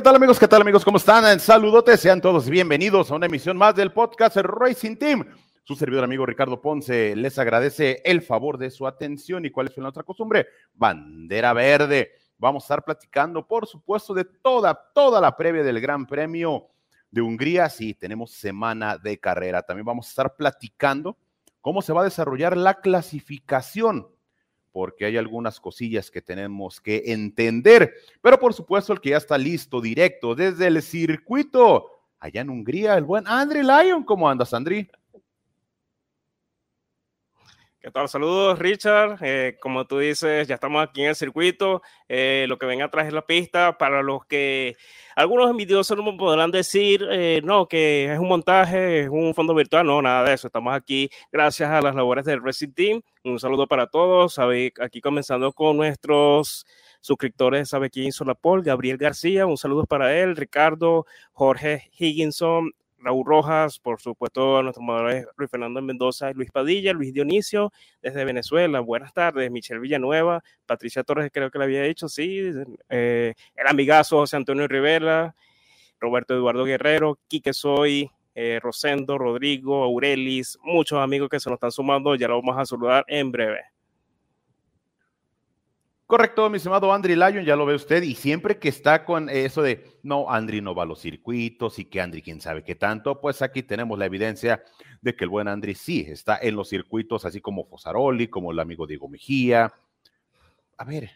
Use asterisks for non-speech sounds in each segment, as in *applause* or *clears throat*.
¿qué tal amigos? ¿Qué tal amigos? ¿Cómo están? Saludotes, sean todos bienvenidos a una emisión más del podcast Racing Team. Su servidor amigo Ricardo Ponce les agradece el favor de su atención y cuál es nuestra costumbre, bandera verde. Vamos a estar platicando, por supuesto, de toda, toda la previa del Gran Premio de Hungría. Sí, tenemos semana de carrera. También vamos a estar platicando cómo se va a desarrollar la clasificación porque hay algunas cosillas que tenemos que entender. Pero por supuesto, el que ya está listo, directo, desde el circuito, allá en Hungría, el buen Andri Lyon. ¿Cómo andas, Andri? ¿Qué tal? Saludos, Richard. Eh, como tú dices, ya estamos aquí en el circuito. Eh, lo que ven atrás es la pista. Para los que algunos envidiosos no podrán decir, eh, no, que es un montaje, es un fondo virtual. No, nada de eso. Estamos aquí gracias a las labores del Racing Team. Un saludo para todos. Aquí comenzando con nuestros suscriptores, sabe quién hizo la Paul, Gabriel García, un saludo para él, Ricardo, Jorge Higginson, Raúl Rojas, por supuesto, a nuestros moderadores Luis Fernando Mendoza Luis Padilla, Luis Dionisio desde Venezuela, buenas tardes, Michelle Villanueva, Patricia Torres, creo que le había dicho, sí, eh, el amigazo José Antonio Rivera, Roberto Eduardo Guerrero, Quique Soy, eh, Rosendo, Rodrigo, Aurelis, muchos amigos que se nos están sumando, ya lo vamos a saludar en breve. Correcto, mi estimado Andri Lyon, ya lo ve usted, y siempre que está con eso de, no, Andri no va a los circuitos y que Andri quién sabe qué tanto, pues aquí tenemos la evidencia de que el buen Andri sí está en los circuitos, así como Fosaroli, como el amigo Diego Mejía. A ver,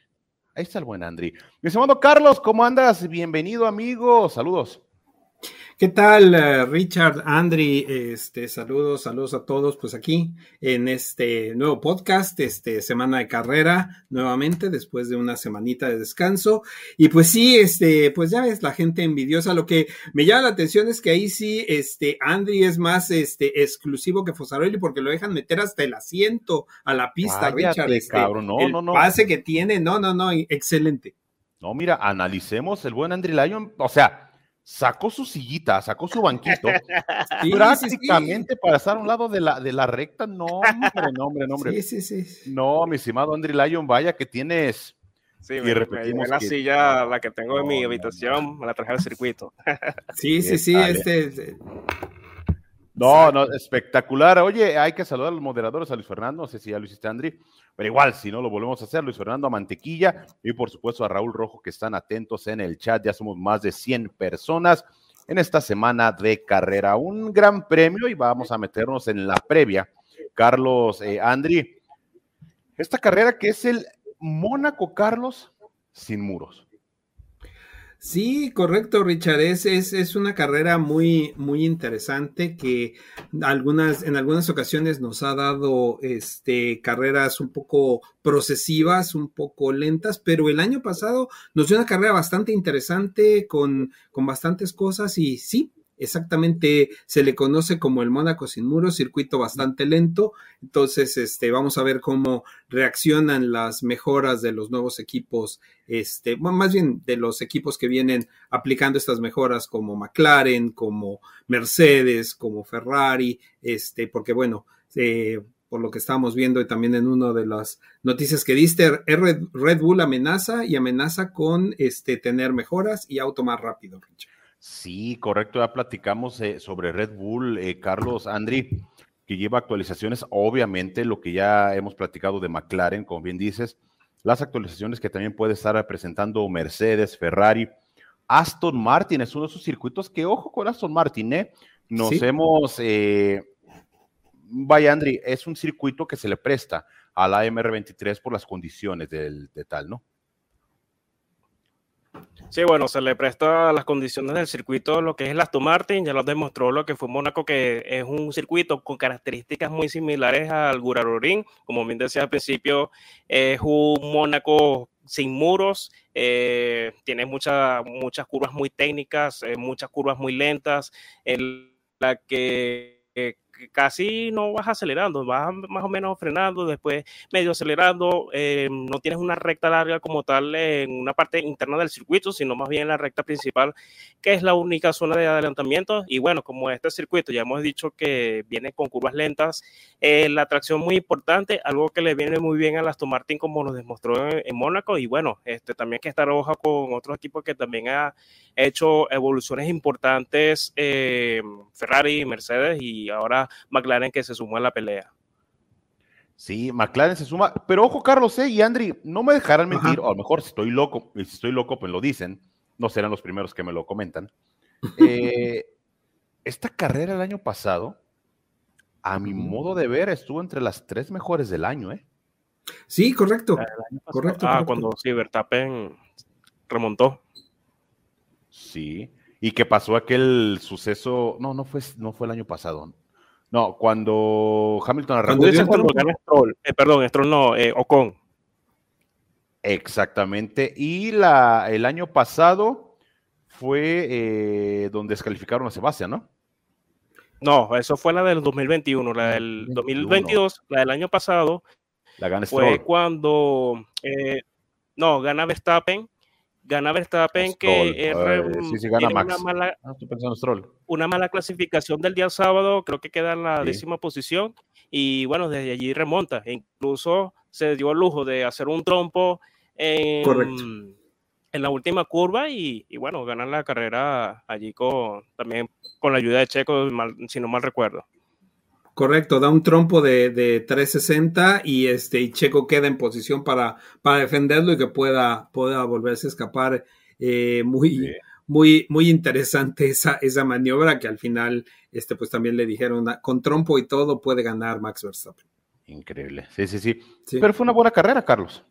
ahí está el buen Andri. Mi estimado Carlos, ¿cómo andas? Bienvenido, amigo, saludos. ¿Qué tal, eh, Richard, Andri? Este, saludos, saludos a todos, pues aquí en este nuevo podcast, este, semana de carrera, nuevamente, después de una semanita de descanso. Y pues sí, este, pues ya ves, la gente envidiosa. Lo que me llama la atención es que ahí sí, este, Andri es más, este, exclusivo que Fosaroli porque lo dejan meter hasta el asiento a la pista, Richard. Este, cabrón. No, el no, no. pase que tiene, no, no, no, excelente. No, mira, analicemos el buen Andri Lyon, o sea, sacó su sillita, sacó su banquito, *laughs* prácticamente para estar a un lado de la, de la recta. No, hombre, no, hombre, no, hombre. Sí, sí, sí. No, mi estimado Andri Lyon, vaya que tienes. Sí, y repetimos la silla, la que tengo en mi habitación, me la traje al circuito. sí, sí, sí, este... No, no, espectacular. Oye, hay que saludar a los moderadores, a Luis Fernando, no sé si ya lo hiciste, Andri, pero igual, si no lo volvemos a hacer, Luis Fernando a Mantequilla y por supuesto a Raúl Rojo que están atentos en el chat. Ya somos más de 100 personas en esta semana de carrera. Un gran premio y vamos a meternos en la previa. Carlos, eh, Andri, esta carrera que es el Mónaco Carlos sin muros. Sí, correcto, Richard. Es, es, una carrera muy, muy interesante que algunas, en algunas ocasiones nos ha dado este, carreras un poco procesivas, un poco lentas, pero el año pasado nos dio una carrera bastante interesante con, con bastantes cosas y sí, exactamente se le conoce como el Mónaco sin muros, circuito bastante lento. Entonces, este, vamos a ver cómo reaccionan las mejoras de los nuevos equipos, este, más bien de los equipos que vienen aplicando estas mejoras como McLaren, como Mercedes, como Ferrari, este, porque bueno, eh, por lo que estábamos viendo y también en una de las noticias que diste, Red, Bull amenaza y amenaza con este, tener mejoras y auto más rápido, Richard. Sí, correcto, ya platicamos eh, sobre Red Bull, eh, Carlos, Andri, que lleva actualizaciones, obviamente lo que ya hemos platicado de McLaren, como bien dices, las actualizaciones que también puede estar presentando Mercedes, Ferrari, Aston Martin es uno de esos circuitos que, ojo con Aston Martin, ¿eh? Nos hemos, eh, vaya Andri, es un circuito que se le presta a la MR23 por las condiciones del, de tal, ¿no? Sí, bueno, se le presta las condiciones del circuito, lo que es el Aston Martin, ya lo demostró lo que fue Mónaco, que es un circuito con características muy similares al Gurarorín, como bien decía al principio, es un Mónaco sin muros, eh, tiene muchas curvas muy técnicas, eh, muchas curvas muy lentas, en la que eh, casi no vas acelerando, vas más o menos frenando, después medio acelerando, eh, no tienes una recta larga como tal en una parte interna del circuito, sino más bien en la recta principal, que es la única zona de adelantamiento. Y bueno, como este circuito ya hemos dicho que viene con curvas lentas, eh, la tracción muy importante, algo que le viene muy bien a Aston Martin como nos demostró en, Mónaco, y bueno, este, también que estar hoja con otros equipos que también ha hecho evoluciones importantes, eh, Ferrari, Mercedes y ahora McLaren que se sumó a la pelea. Sí, McLaren se suma, pero ojo Carlos eh, y Andri, no me dejarán mentir, o a lo mejor si estoy loco, y si estoy loco, pues lo dicen, no serán los primeros que me lo comentan. *laughs* Eh, esta carrera el año pasado, a mi modo de ver, estuvo entre las tres mejores del año, ¿eh? Sí, correcto. correcto, ah, cuando sí, remontó. Sí. Y que pasó aquel suceso, no, no fue, no fue el año pasado. No, cuando Hamilton arrancó. Cuando, Stroll, eh, perdón, Stroll no, eh, Ocon. Exactamente. Y la, el año pasado fue eh, donde descalificaron a Sebastián, ¿no? No, eso fue la del 2021. La del 2022, la del año pasado, la gana fue cuando. no, gana Verstappen gana Verstappen que Una, mala, ah, una mala clasificación del día sábado, creo que queda en la décima posición y bueno, desde allí remonta. E incluso se dio el lujo de hacer un trompo en, en la última curva y, bueno, ganar la carrera allí con también con la ayuda de Checo, si no mal recuerdo. Correcto, da un trompo de, de 360 y este y Checo queda en posición para, para defenderlo y que pueda, pueda volverse a escapar. Eh, muy, muy, muy interesante esa, esa maniobra que al final este, pues también le dijeron con trompo y todo puede ganar Max Verstappen. Increíble. sí, sí, sí. Pero fue una buena carrera, Carlos.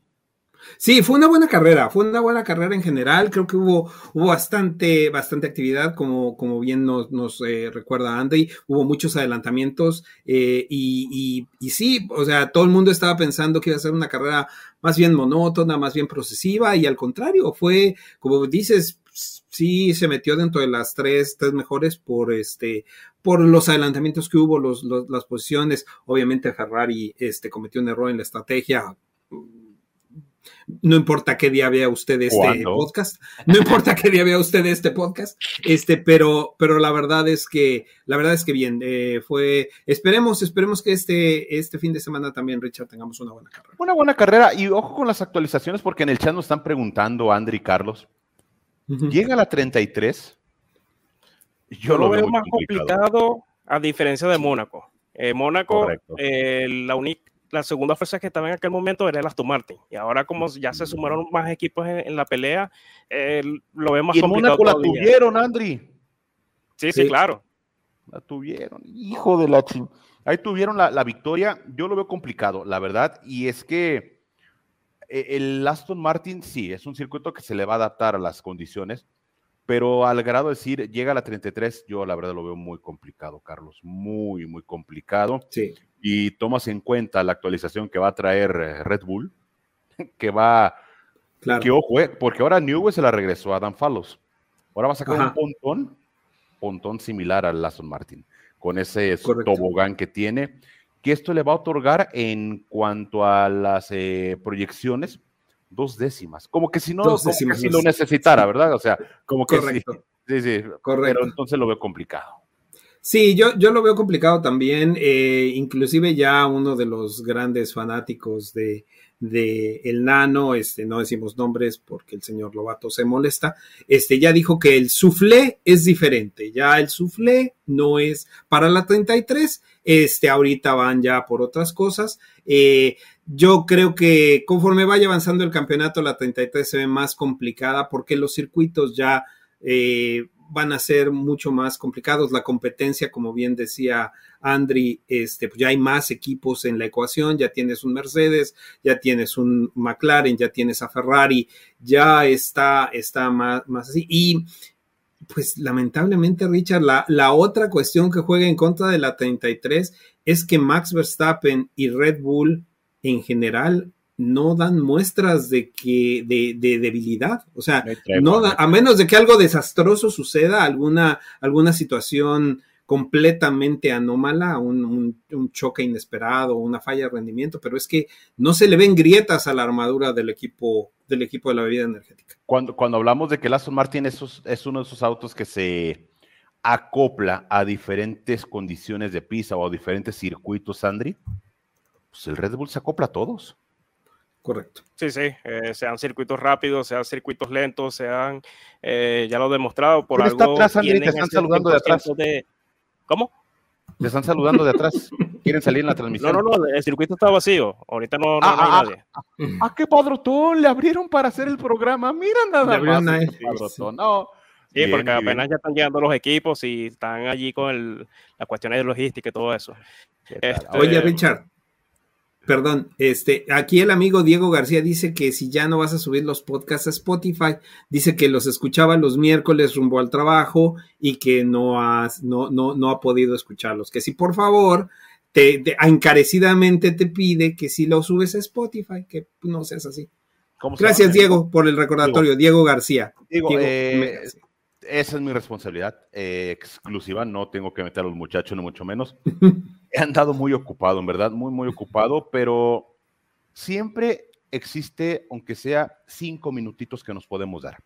Sí, fue una buena carrera, fue una buena carrera en general. Creo que hubo, bastante, bastante actividad, como, como bien nos, eh, recuerda Andy. Hubo muchos adelantamientos eh, y, y, sí, o sea, todo el mundo estaba pensando que iba a ser una carrera más bien monótona, más bien procesiva y al contrario, fue, como dices, sí se metió dentro de las tres, tres mejores por este, por los adelantamientos que hubo, los, las posiciones. Obviamente Ferrari este, cometió un error en la estrategia no importa qué día vea usted este podcast, no importa qué día vea usted este podcast, este, pero, pero la verdad es que, la verdad es que bien, eh, fue, esperemos, esperemos que este, este fin de semana también, Richard, tengamos una buena carrera. Una buena carrera, y ojo con las actualizaciones, porque en el chat nos están preguntando, Andri y Carlos, llega a la 33. Yo, lo, veo, más complicado. a diferencia de Mónaco. Eh, Mónaco, eh, la única la segunda fuerza que estaba en aquel momento era el Aston Martin. Y ahora como ya se sumaron más equipos en, la pelea, lo vemos más y complicado Mónaco la tuvieron, Andri. Sí, sí, claro. La tuvieron. Hijo de la ching... Ahí tuvieron la, victoria. Yo lo veo complicado, la verdad. Y es que eh, el Aston Martin sí, es un circuito que se le va a adaptar a las condiciones. Pero al grado de decir, llega a la 33, yo la verdad lo veo muy complicado, Carlos. Muy, muy complicado. Sí y tomas en cuenta la actualización que va a traer eh, Red Bull, *laughs* que va, claro. que ojo, eh, porque ahora Newell se la regresó a Dan Fallows. Ahora va a sacar un pontón, pontón similar al Aston Martin, con ese tobogán que tiene, que esto le va a otorgar en cuanto a las eh, proyecciones dos décimas, como que si no, si lo necesitara, ¿verdad? O sea, como que Correcto. sí, sí, sí, Correcto. pero entonces lo veo complicado. Sí, yo, yo lo veo complicado también. Eh, inclusive ya uno de los grandes fanáticos de, de el nano, este, no decimos nombres porque el señor Lobato se molesta, este, ya dijo que el suflé es diferente. Ya el suflé no es para la 33. Este, ahorita van ya por otras cosas. Eh, yo creo que conforme vaya avanzando el campeonato, la 33 se ve más complicada porque los circuitos ya eh, van a ser mucho más complicados. La competencia, como bien decía Andri, este, pues ya hay más equipos en la ecuación, ya tienes un Mercedes, ya tienes un McLaren, ya tienes a Ferrari, ya está, está más, más así. Y pues lamentablemente, Richard, la, la otra cuestión que juega en contra de la 33 es que Max Verstappen y Red Bull en general no dan muestras de que de, debilidad, o sea, no a menos de que algo desastroso suceda, alguna alguna situación completamente anómala, un, choque inesperado, una falla de rendimiento, pero es que no se le ven grietas a la armadura del equipo, del equipo de la bebida energética. Cuando, cuando hablamos de que el Aston Martin es, es uno de esos autos que se acopla a diferentes condiciones de pista o a diferentes circuitos, Andri, pues el Red Bull se acopla a todos. Correcto. Sí, sí, eh, sean circuitos rápidos, sean circuitos lentos, sean, eh, ya lo he demostrado por algo. Está atrás, Andri, te están saludando de atrás. ¿Cómo? Te están saludando de atrás. Quieren salir en la transmisión. No, no, no, el circuito está vacío. Ahorita no, no, hay ah, ah, nadie. Ah, ah, qué padrotón, le abrieron para hacer el programa. Mira nada más. No. Sí, porque apenas ya están llegando los equipos y están allí con el, las cuestiones de logística y todo eso. Este, Oye, Richard, Perdón, este, aquí el amigo Diego García dice que si ya no vas a subir los podcasts a Spotify, dice que los escuchaba los miércoles rumbo al trabajo y que no, has, no, no, no ha podido escucharlos. Que si por favor, te, encarecidamente te pide que si lo subes a Spotify, que no seas así. Gracias, Diego, por el recordatorio. Diego, García. Diego, eh, esa es mi responsabilidad eh, exclusiva, no tengo que meter a los muchachos, ni mucho menos. *laughs* He andado muy ocupado, en verdad, muy, muy ocupado, pero siempre existe, aunque sea cinco minutitos que nos podemos dar.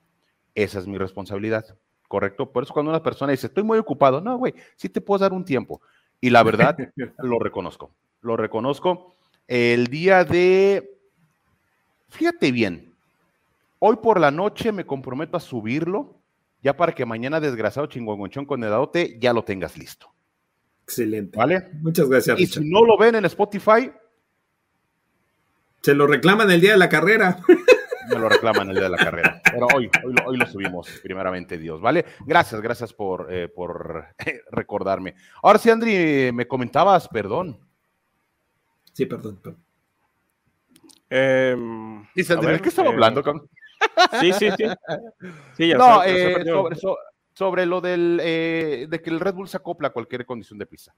Esa es mi responsabilidad, ¿correcto? Por eso cuando una persona dice, estoy muy ocupado, no, güey, sí te puedo dar un tiempo. Y la verdad, *laughs* lo reconozco, lo reconozco. El día de, fíjate bien, hoy por la noche me comprometo a subirlo, ya para que mañana desgraciado chingongonchón con el adote ya lo tengas listo. Excelente. ¿Vale? Muchas gracias. Y si no lo ven en Spotify, se lo reclaman el día de la carrera. *laughs* Me lo reclaman el día de la carrera. Pero hoy, hoy, lo, subimos, primeramente Dios, ¿vale? Gracias, gracias por, eh, por recordarme. Ahora sí, Andri, me comentabas, perdón. Sí, perdón, perdón. Em, Dice Andri, ¿de qué estaba hablando? Con... Sí, sí, sí. sí ya no, eh, sobre, sobre lo del, eh, de que el Red Bull se acopla a cualquier condición de pista.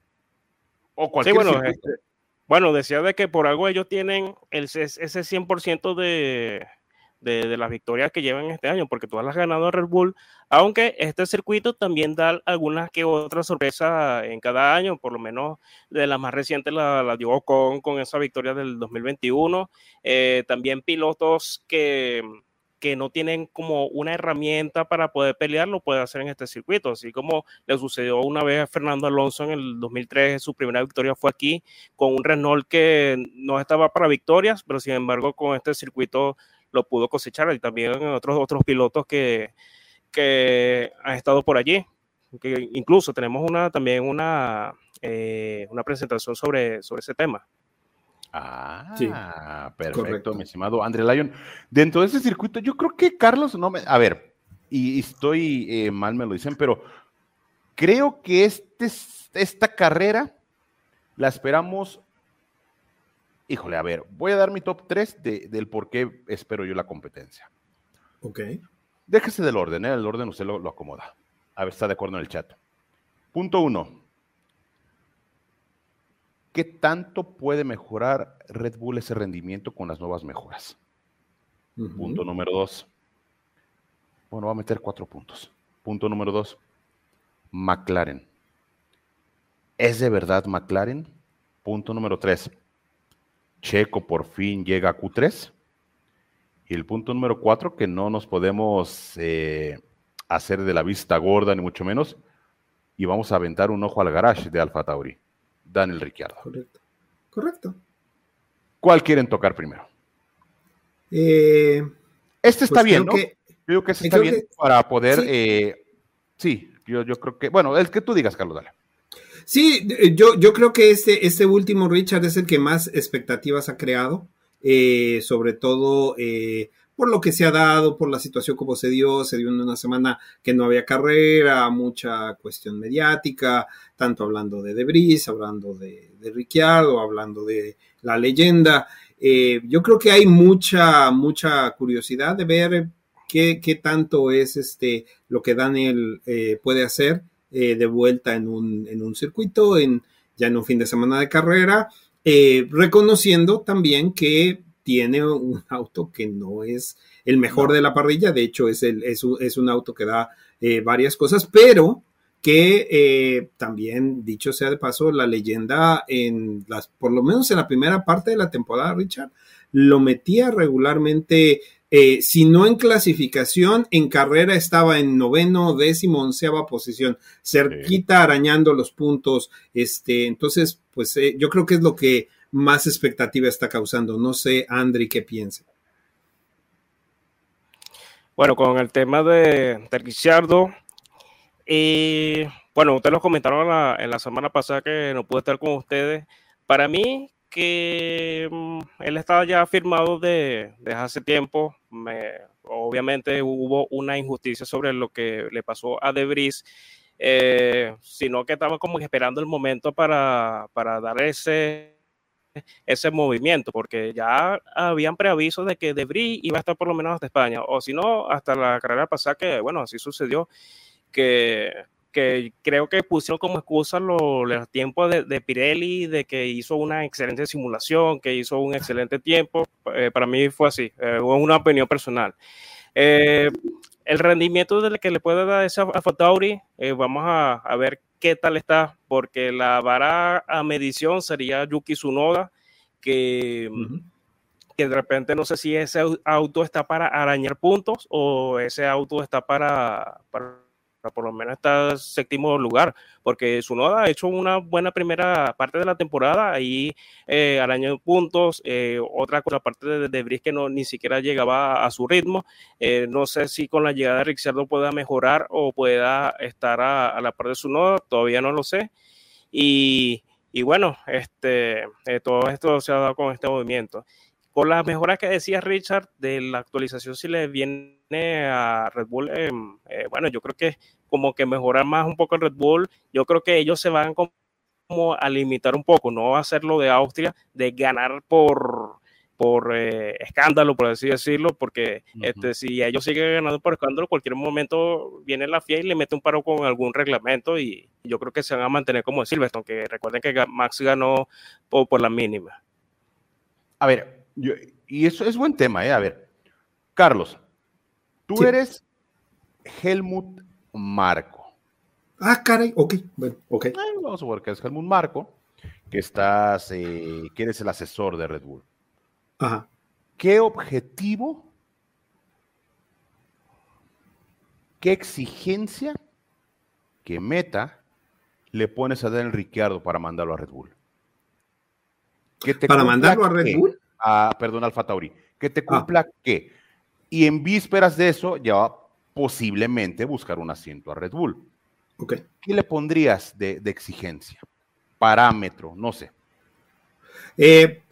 O cualquier sí, bueno, este, bueno, decía de que por algo ellos tienen el, ese 100% de, de, de, las victorias que llevan este año, porque todas las has ganado Red Bull, aunque este circuito también da algunas que otras sorpresas en cada año, por lo menos de las más recientes la, la dio con, con esa victoria del 2021, eh, también pilotos que que no tienen como una herramienta para poder pelear, lo puede hacer en este circuito, así como le sucedió una vez a Fernando Alonso en el 2003, su primera victoria fue aquí, con un Renault que no estaba para victorias, pero sin embargo con este circuito lo pudo cosechar, y también otros, otros pilotos que, que han estado por allí, que incluso tenemos una, también una, eh, una presentación sobre, sobre ese tema. Ah, perfecto, mi estimado André Lyon. Dentro de ese circuito, yo creo que Carlos no me. A ver, y, estoy eh, mal, me lo dicen, pero creo que este, esta carrera la esperamos. Híjole, a ver, voy a dar mi top 3 del por qué espero yo la competencia. Ok. Déjese del orden, ¿eh? El orden usted lo, lo acomoda. A ver, está de acuerdo en el chat. Punto uno. ¿Qué tanto puede mejorar Red Bull ese rendimiento con las nuevas mejoras? Punto número dos. Bueno, va a meter cuatro puntos. Punto número dos. McLaren. ¿Es de verdad McLaren? Punto número tres. Checo por fin llega a Q3. Y el punto número cuatro, que no nos podemos eh, hacer de la vista gorda, ni mucho menos, y vamos a aventar un ojo al garage de Alfa Tauri. Daniel Ricciardo. Correcto. Correcto. ¿Cuál quieren tocar primero? Eh, este está pues bien, ¿no? Que, creo que este está bien para poder. Sí, eh, yo, creo que. Bueno, el que tú digas, Carlos, dale. Sí, yo, yo creo que este, este último Richard es el que más expectativas ha creado. Eh, sobre todo por lo que se ha dado, por la situación como se dio, se dio en una semana que no había carrera, mucha cuestión mediática, tanto hablando de Debris, hablando de, de Ricciardo, hablando de la leyenda. Eh, yo creo que hay mucha, mucha curiosidad de ver qué, tanto es este, lo que Daniel eh, puede hacer eh, de vuelta en un, en un circuito, en, ya en un fin de semana de carrera, reconociendo también que tiene un *laughs* auto que no es el mejor de la parrilla, de hecho es, el, es, un, auto que da eh, varias cosas, pero que eh, también, dicho sea de paso, la leyenda en las, por lo menos en la primera parte de la temporada, Richard, lo metía regularmente, eh, si no en clasificación, en carrera estaba en noveno, décimo, onceava posición, cerquita arañando los puntos. Este, entonces, pues eh, yo creo que es lo que más expectativa está causando. No sé, Andri, qué piensa. Bueno, con el tema de, de bueno, ustedes lo comentaron en la semana pasada que no pude estar con ustedes. Para mí, que mm, él estaba ya firmado de, hace tiempo. obviamente hubo una injusticia sobre lo que le pasó a Debris, eh, sino que estaba como esperando el momento para, para dar ese, ese movimiento, porque ya habían preaviso de que Debris iba a estar por lo menos hasta España, o si no, hasta la carrera pasada, que bueno, así sucedió que, que creo que pusieron como excusa los tiempos de, de, Pirelli, de que hizo una excelente simulación, que hizo un excelente tiempo. Eh, para mí fue así, eh, una opinión personal. Eh, el rendimiento del que le puede dar esa a Fotauri, eh, vamos a, a, ver qué tal está, porque la vara a medición sería Yuki Tsunoda, que, que de repente no sé si ese auto está para arañar puntos o ese auto está para, para por lo menos está séptimo lugar, porque Sunoda ha hecho una buena primera parte de la temporada, ahí eh, al año de puntos, eh, otra cosa aparte de, de que no, ni siquiera llegaba a, su ritmo, eh, no sé si con la llegada de Ricciardo pueda mejorar o pueda estar a, la par de Sunoda, todavía no lo sé, y, y bueno, este, todo esto se ha dado con este movimiento. Con las mejoras que decía Richard de la actualización, si le viene a Red Bull, em, eh, bueno, yo creo que como que mejorar más un poco el Red Bull, yo creo que ellos se van como a limitar un poco, no a hacer lo de Austria, de ganar por, por eh, escándalo, por así decirlo, porque este, si ellos siguen ganando por escándalo, cualquier momento viene la FIA y le mete un paro con algún reglamento y yo creo que se van a mantener como Silverstone, que recuerden que Max ganó por, por la mínima. A ver, y eso es buen tema, ¿eh? A ver, Carlos, tú eres Helmut Marco. Ah, caray, ok, bueno, ok. vamos a ver que es Helmut Marco, que estás, eh, que eres el asesor de Red Bull. Ajá. ¿Qué objetivo, qué exigencia, qué meta le pones a Daniel Ricciardo para mandarlo a Red Bull? ¿Para mandarlo a Red Bull? A, perdón, Alfa Tauri, que te ah. cumpla qué. Y en vísperas de eso, ya va posiblemente buscar un asiento a Red Bull. Okay. ¿Qué le pondrías de, exigencia? Parámetro, no sé. Eh,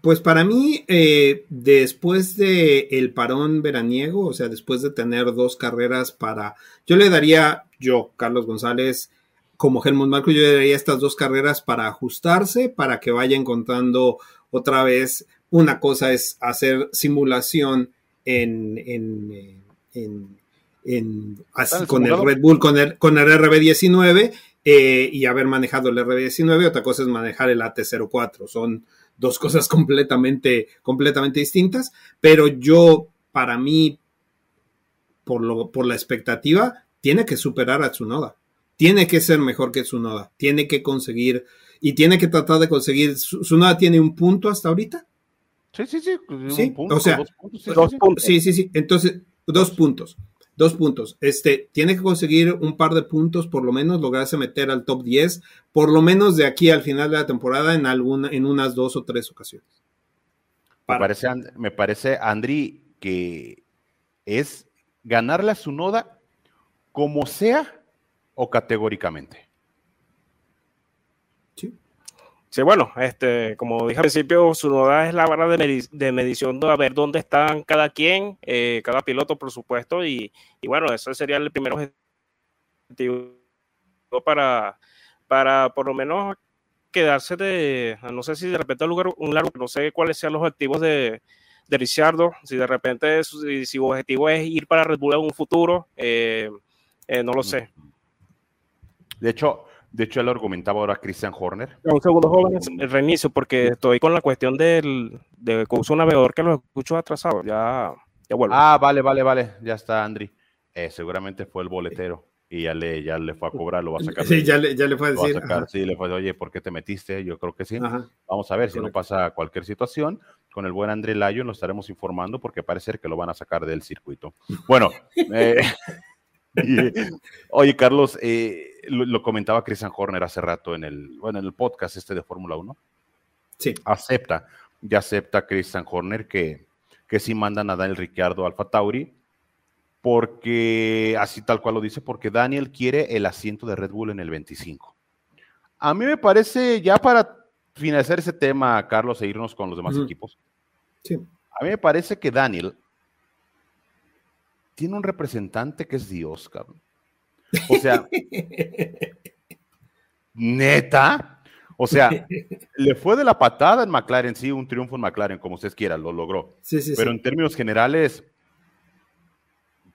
pues para mí, eh, después de el parón veraniego, o sea, después de tener dos carreras para, yo le daría, yo, Carlos González, como Helmut Marco, yo le daría estas dos carreras para ajustarse, para que vaya encontrando otra vez una cosa es hacer simulación en, con el Red Bull, con el, con el RB19 eh, y haber manejado el RB19. Otra cosa es manejar el AT04. Son dos cosas completamente, completamente distintas. Pero yo, para mí, por, lo, por la expectativa, tiene que superar a Tsunoda. Tiene que ser mejor que Tsunoda. Tiene que conseguir y tiene que tratar de conseguir. Tsunoda tiene un punto hasta ahorita. Sí, sí, sí. sí o sea, dos puntos. Sí, sí, sí, Entonces, dos puntos. Dos puntos. Este, tiene que conseguir un par de puntos, por lo menos, lograrse meter al top 10, por lo menos de aquí al final de la temporada, en alguna, en unas dos o tres ocasiones. Me parece, me parece, Andri, que es ganarle a su noda como sea o categóricamente. Sí, bueno, este, como dije al principio, su novedad es la vara de, medición de a ver dónde están cada quien, eh, cada piloto, por supuesto, y, bueno, eso sería el primer objetivo para, para por lo menos quedarse de, no sé si de repente un lugar, un largo, no sé cuáles sean los objetivos de, de si de repente si, su objetivo es ir para Red Bull en un futuro, eh, eh, no lo sé. De hecho, de hecho, él lo argumentaba ahora Christian Horner. Un segundo, jóvenes, el reinicio, porque estoy con la cuestión del de uso navegador que lo escucho atrasado. Ya, ya vuelvo. Ah, vale, vale, vale. Ya está, Andri. Eh, seguramente fue el boletero. y ya le, ya le fue a cobrar, lo va a sacar. Sí, ya le, ya le fue a decir. sí, le fue a decir, oye, ¿por qué te metiste? Yo creo que sí. Vamos a ver si no pasa cualquier situación. Con el buen André Layo nos estaremos informando porque parece que lo van a sacar del circuito. Bueno, *laughs* eh, oye, Carlos, eh, lo, comentaba Christian Horner hace rato en el, bueno, en el podcast este de Fórmula 1. Sí. Acepta, ya acepta Christian Horner que, que sí mandan a Daniel Ricciardo Alfa Tauri porque, así tal cual lo dice, porque Daniel quiere el asiento de Red Bull en el 25. A mí me parece, ya para finalizar ese tema, Carlos, e irnos con los demás equipos, sí. a mí me parece que Daniel tiene un representante que es Dios, cabrón. O sea, neta, o sea, *laughs* le fue de la patada en McLaren, sí, un triunfo en McLaren, como ustedes quieran, lo logró. Sí, sí, Pero en términos generales,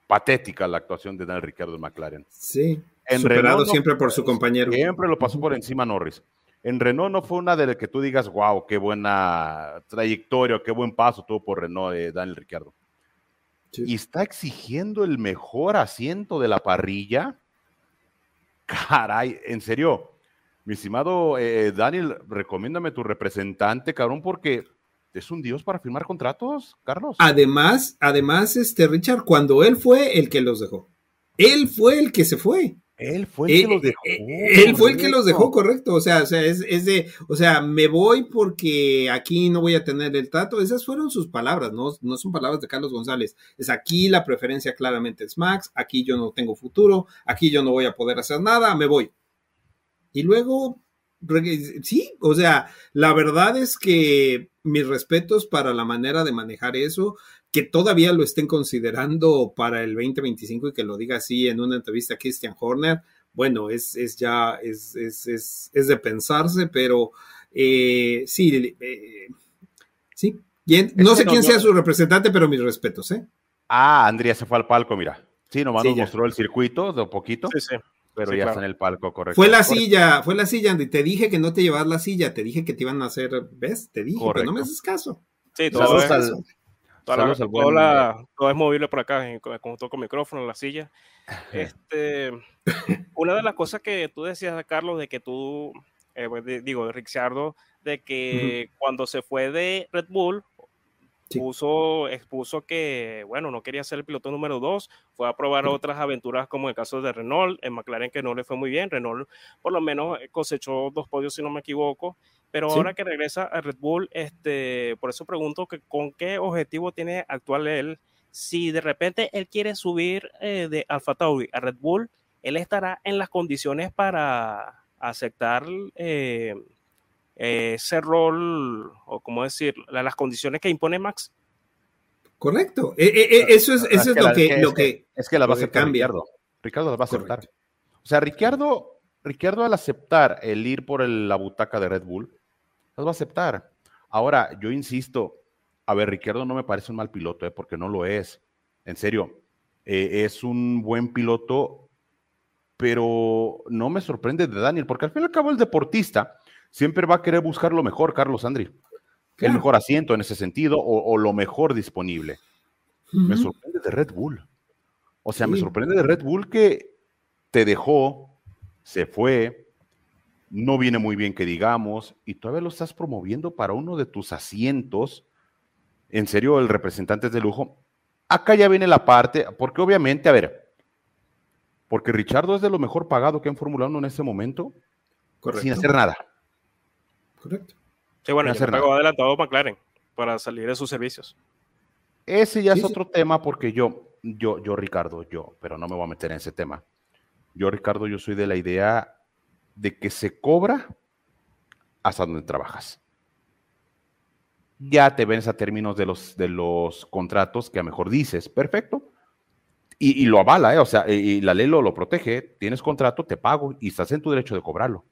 patética la actuación de Daniel Ricciardo en McLaren. Sí, en superado siempre por su compañero. Siempre lo pasó por encima Norris. En Renault no fue una de las que tú digas, wow, qué buena trayectoria, qué buen paso tuvo por Renault de Daniel Ricciardo. Y está exigiendo el mejor asiento de la parrilla. Caray, en serio, mi estimado eh, Daniel, recomiéndame tu representante, cabrón, porque es un dios para firmar contratos, Carlos. Además, además, este Richard, cuando él fue el que los dejó. Él fue el que se fue. Él fue el que los dejó. Eh, eh, él fue el que los dejó, correcto. O sea, o sea, es, de, o sea, me voy porque aquí no voy a tener el trato. Esas fueron sus palabras, no, no son palabras de Carlos González. Es aquí la preferencia claramente es Max, aquí yo no tengo futuro, aquí yo no voy a poder hacer nada, me voy. Y luego, sí, o sea, la verdad es que mis respetos para la manera de manejar eso, que todavía lo estén considerando para el 2025 y que lo diga así en una entrevista a Christian Horner, bueno, es, es ya, es, es, es, es, de pensarse, pero eh, sí, eh, sí. no sé quién sea su representante, pero mis respetos, ¿eh? Ah, Andrea se fue al palco, mira. Sí, nomás nos mostró el circuito de un poquito. Sí, sí pero ya está en el palco, correcto. Fue la silla, fue la silla, Andy. Te dije que no te llevas la silla, te dije que te iban a hacer, ¿ves? Te dije, pero no me haces caso. Sí, todo, es, todo es movible por acá, conjunto con micrófono, la silla. *laughs* Este, una de las cosas que tú decías, Carlos, de que tú, eh, pues, digo, de Ricciardo, de que cuando se fue de Red Bull, Puso, expuso que, bueno, no quería ser el piloto número dos, fue a probar otras aventuras como el caso de Renault, en McLaren que no le fue muy bien, Renault por lo menos eh, cosechó dos podios si no me equivoco, pero ahora que regresa a Red Bull, este, por eso pregunto que con qué objetivo tiene actual él, si de repente él quiere subir eh, de Alfa Tauri a Red Bull, él estará en las condiciones para aceptar eh, ese rol, o como decir, las condiciones que impone Max. Correcto. Eh, eh, eso es, eso es, lo, que, lo que, es que la va a aceptar Ricardo. Ricardo la va a aceptar. O sea, Ricardo, Ricardo al aceptar el ir por la butaca de Red Bull, las va a aceptar. Ahora, yo insisto, a ver, Ricardo no me parece un mal piloto, porque no lo es. En serio, es un buen piloto, pero no me sorprende de Daniel, porque al fin y al cabo el deportista siempre va a querer buscar lo mejor, Carlos Andri. El mejor asiento en ese sentido o, lo mejor disponible. Me sorprende de Red Bull. O sea, me sorprende de Red Bull que te dejó, se fue, no viene muy bien que digamos, y todavía lo estás promoviendo para uno de tus asientos. En serio, el representante es de lujo. Acá ya viene la parte, porque obviamente, a ver, porque Richardo es de lo mejor pagado que han formulado en este momento, sin hacer nada. Correcto. Sí, bueno, ya pagó adelantado McLaren para salir de sus servicios. Ese ya es otro tema porque yo, yo, yo, Ricardo, yo, pero no me voy a meter en ese tema. Yo, Ricardo, yo soy de la idea de que se cobra hasta donde trabajas. Ya te ves a términos de los, de los contratos que a mejor dices, perfecto. Y, lo avala, ¿eh? o sea, y la ley lo, lo protege. Tienes contrato, te pago y estás en tu derecho de cobrarlo.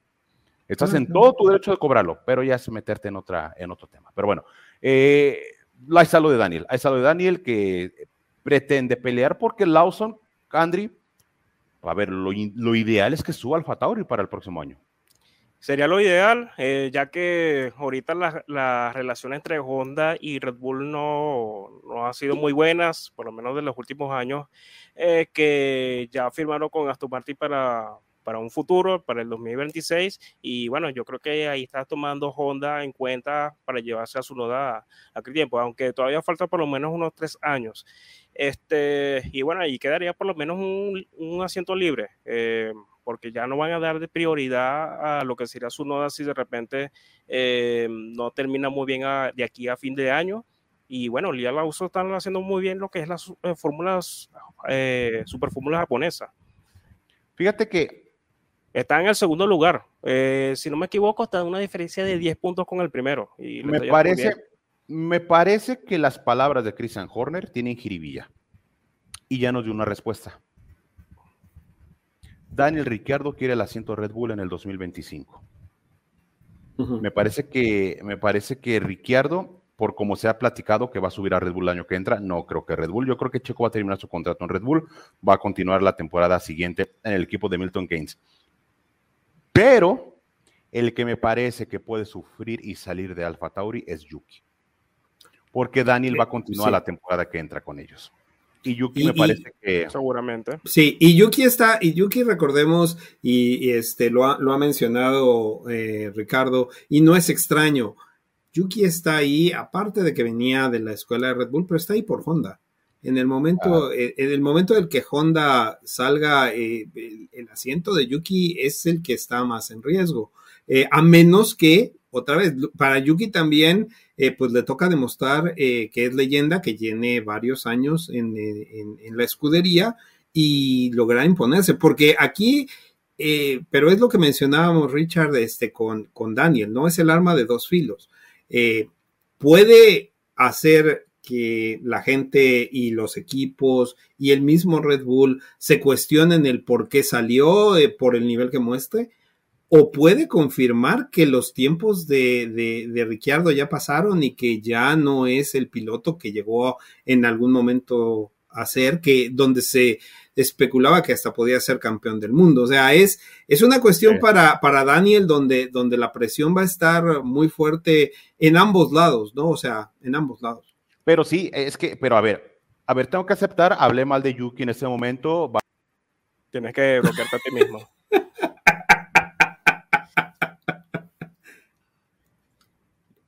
Estás en todo tu derecho de cobrarlo, pero ya es meterte en, otra, en otro tema. Pero bueno, eh, ahí está lo de Daniel. Ahí está lo de Daniel que pretende pelear porque Lawson, Andri, a ver, lo, ideal es que suba Alfa Tauri para el próximo año. Sería lo ideal, eh, ya que ahorita la, la, relación entre Honda y Red Bull no, no ha sido muy buenas, por lo menos de los últimos años, eh, que ya firmaron con Aston Martin para, para un futuro, para el 2026. Y bueno, yo creo que ahí está tomando Honda en cuenta para llevarse a su noda a aquel tiempo, aunque todavía falta por lo menos unos tres años. Este, y bueno, ahí quedaría por lo menos un, un asiento libre. Eh, porque ya no van a dar de prioridad a lo que sería su noda si de repente eh, no termina muy bien a, de aquí a fin de año. Y bueno, Lia Lauso están haciendo muy bien lo que es las eh, fórmulas, eh, superfórmulas japonesas. Fíjate que está en el segundo lugar. Eh, si no me equivoco, está en una diferencia de 10 puntos con el primero. Y me parece, me parece que las palabras de Christian Horner tienen jiribilla. Y ya nos dio una respuesta. Daniel Ricciardo quiere el asiento Red Bull en el 2025. Uh -huh. Me parece que me parece que Ricciardo, por como se ha platicado que va a subir a Red Bull el año que entra, no creo que Red Bull. Yo creo que Checo va a terminar su contrato en Red Bull, va a continuar la temporada siguiente en el equipo de Milton Keynes. Pero el que me parece que puede sufrir y salir de Alfa Tauri es Yuki. Porque Daniel va a continuar sí. la temporada que entra con ellos. Y Yuki y, me parece que. Seguramente. Sí, y Yuki está, y Yuki recordemos, y, y este lo ha, lo ha mencionado eh, Ricardo, y no es extraño. Yuki está ahí, aparte de que venía de la escuela de Red Bull, pero está ahí por Honda. En el momento, ah. eh, en el momento del que Honda salga, eh, el, el, asiento de Yuki es el que está más en riesgo. Eh, a menos que, otra vez, para Yuki también, eh, pues le toca demostrar que es leyenda, que tiene varios años en, en, en la escudería y lograr imponerse, porque aquí, pero es lo que mencionábamos, Richard, este, con, con Daniel, ¿no? Es el arma de dos filos. Puede hacer que la gente y los equipos y el mismo Red Bull se cuestionen el por qué salió, eh, por el nivel que muestre, o puede confirmar que los tiempos de, de, de, Ricciardo ya pasaron y que ya no es el piloto que llegó en algún momento a ser, que donde se especulaba que hasta podía ser campeón del mundo. O sea, es, es una cuestión sí. para, para Daniel donde, donde la presión va a estar muy fuerte en ambos lados, ¿no? O sea, en ambos lados. Pero sí, es que, pero a ver, a ver, tengo que aceptar, hablé mal de Yuki en este momento. Va... Tienes que bloquearte a ti mismo. *laughs*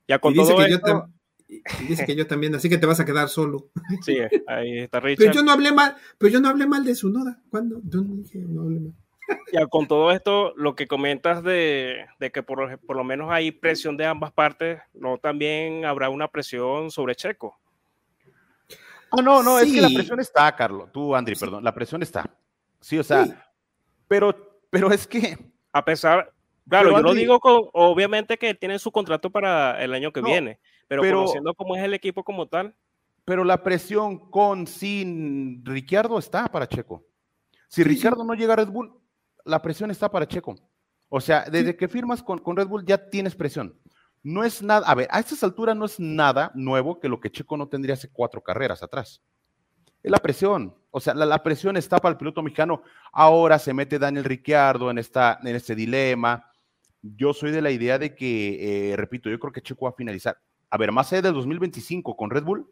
Ya con y dice todo que esto... yo y dice que yo también, así que te vas a quedar solo. *laughs* Sí, ahí está Richard. Pero yo no hablé mal, pero yo no hablé mal de su noda. ¿Cuándo? Yo no dije, no hablé mal. *laughs* Ya con todo esto, lo que comentas de, de que por, por, lo menos hay presión de ambas partes, ¿no también habrá una presión sobre Checo? Ah, no, no, sí. es que la presión está, Carlos. Tú, Andri, sí. perdón, la presión está. Sí, o sea, sí. pero, pero es que... A pesar, Claro, pero yo Andri, lo digo con, obviamente que tiene su contrato para el año que no, viene, pero, pero, conociendo cómo es el equipo como tal. Pero la presión con, sin Ricciardo está para Checo. Si sí, Ricciardo no llega a Red Bull, la presión está para Checo. O sea, desde que firmas con, con, Red Bull ya tienes presión. No es nada, a ver, a estas alturas no es nada nuevo que lo que Checo no tendría hace cuatro carreras atrás. Es la presión. O sea, la, la presión está para el piloto mexicano. Ahora se mete Daniel Ricciardo en, esta, en este dilema yo soy de la idea de que, eh, repito, yo creo que Checo va a finalizar. A ver, más allá del 2025 con Red Bull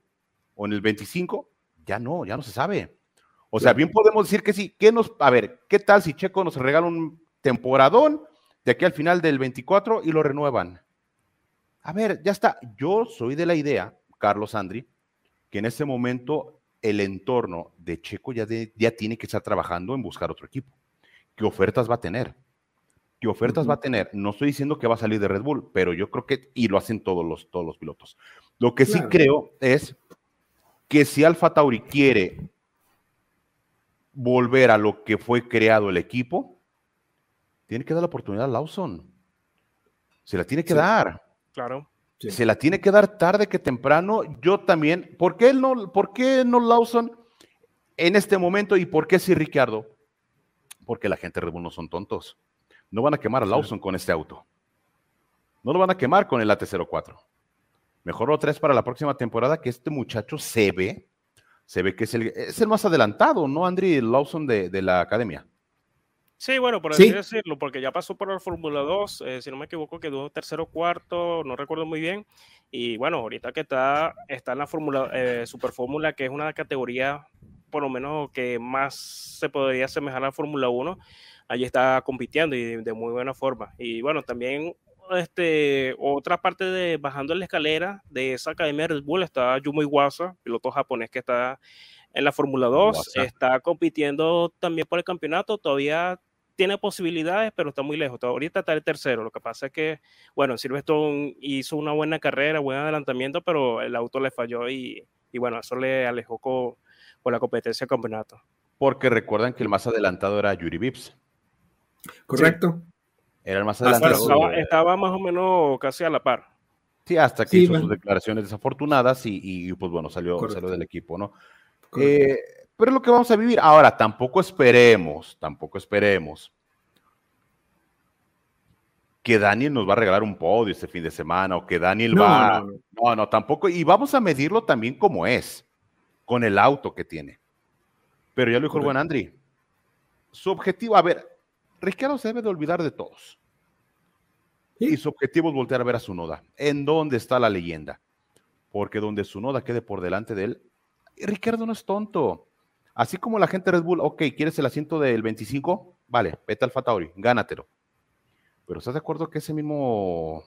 o en el 25, ya no, ya no se sabe. O sea, bien podemos decir que sí. ¿Qué nos, a ver, ¿qué tal si Checo nos regala un temporadón de aquí al final del 24 y lo renuevan? A ver, ya está. Yo soy de la idea, Carlos Andri, que en este momento el entorno de Checo ya, de, ya tiene que estar trabajando en buscar otro equipo. ¿Qué ofertas va a tener? qué ofertas uh -huh. va a tener. No estoy diciendo que va a salir de Red Bull, pero yo creo que, y lo hacen todos los, todos los pilotos. Lo que claro. sí creo es que si Alfa Tauri quiere volver a lo que fue creado el equipo, tiene que dar la oportunidad a Lawson. Se la tiene que sí. dar. Claro. Sí. Se la tiene que dar tarde que temprano. Yo también. ¿Por qué no, por qué no Lawson en este momento y por qué sí Ricardo? Porque la gente de Red Bull no son tontos no van a quemar a Lawson sí. con este auto. No lo van a quemar con el AT04. Mejor lo traes para la próxima temporada que este muchacho se ve, se ve que es el, es el más adelantado, ¿no, Andri Lawson de, de la academia? Sí, bueno, por así decirlo, porque ya pasó por la Fórmula 2, eh, si no me equivoco, quedó tercero o cuarto, no recuerdo muy bien. Y bueno, ahorita que está, está en la Fórmula, eh, Super Fórmula, que es una categoría, por lo menos, que más se podría asemejar a la Fórmula 1, allí está compitiendo y de, muy buena forma. Y bueno, también este, otra parte de bajando la escalera de esa academia de Red Bull está Yuma Iwasa, piloto japonés que está en la Fórmula 2, está compitiendo también por el campeonato, todavía tiene posibilidades, pero está muy lejos. Ahorita está el tercero. Lo que pasa es que, bueno, Silverstone hizo una buena carrera, buen adelantamiento, pero el auto le falló y, y bueno, eso le alejó con, la competencia del campeonato. Porque recuerdan que el más adelantado era Yuri Vips. Correcto. Era el más adelantado. Estaba, más o menos casi a la par. Sí, hasta que hizo sus declaraciones desafortunadas y, y, pues bueno, salió, salió del equipo, ¿no? Eh, pero es lo que vamos a vivir. Ahora, tampoco esperemos, tampoco esperemos que Daniel nos va a regalar un podio este fin de semana o que Daniel va. No. no, tampoco. Y vamos a medirlo también como es, con el auto que tiene. Pero ya lo dijo el buen Andri. Su objetivo, a ver, Ricardo se debe de olvidar de todos. Y su objetivo es voltear a ver a su noda. ¿En dónde está la leyenda? Porque donde su noda quede por delante de él, Ricardo no es tonto. Así como la gente de Red Bull, ok, ¿quieres el asiento del 25? Vale, vete al Fatauri, gánatelo. Pero ¿estás de acuerdo que ese mismo,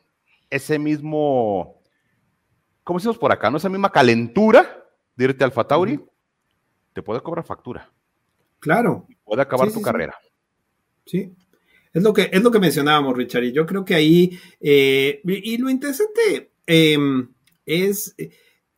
ese mismo, ¿cómo decimos por acá? ¿No? Esa misma calentura de irte al Fatauri, te puede cobrar factura. Claro. Puede acabar tu carrera. Sí. Es lo, que, es lo que mencionábamos, Richard, y yo creo que ahí, eh, y, lo interesante em, es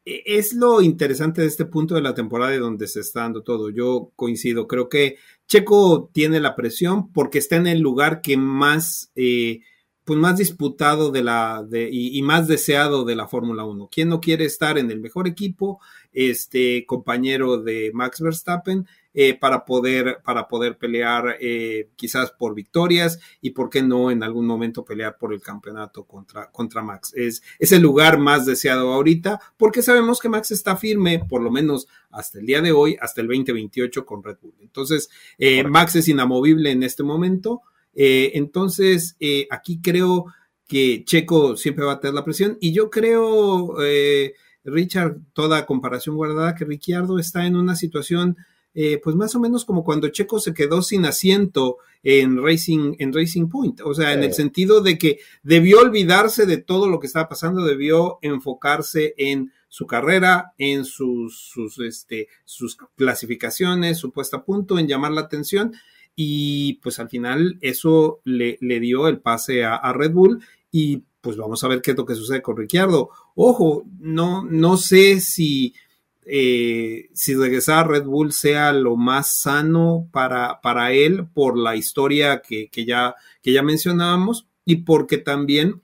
es lo interesante de este punto de la temporada y donde se está dando todo. Yo coincido, creo que Checo tiene la presión porque está en el lugar que más, eh, pues más disputado de la, de, y, y, más deseado de la Fórmula 1. ¿Quién no quiere estar en el mejor equipo? Este compañero de Max Verstappen eh, para, poder, para poder pelear eh, quizás por victorias y por qué no en algún momento pelear por el campeonato contra, contra Max. Es, es el lugar más deseado ahorita porque sabemos que Max está firme, por lo menos hasta el día de hoy, hasta el 2028 con Red Bull. Entonces, eh, Max es inamovible en este momento. entonces, aquí creo que Checo siempre va a tener la presión y yo creo, Richard, toda comparación guardada, que Ricciardo está en una situación eh, pues más o menos como cuando Checo se quedó sin asiento en Racing, en Racing Point, o sea, en el sentido de que debió olvidarse de todo lo que estaba pasando, debió enfocarse en su carrera, en sus, sus, este, sus clasificaciones, su puesta a punto, en llamar la atención, y pues al final eso le, le dio el pase a, a Red Bull y pues vamos a ver qué es lo que sucede con Ricciardo. Ojo, no, no sé si eh, si regresar a Red Bull sea lo más sano para, para él por la historia que, ya, que ya mencionábamos y porque también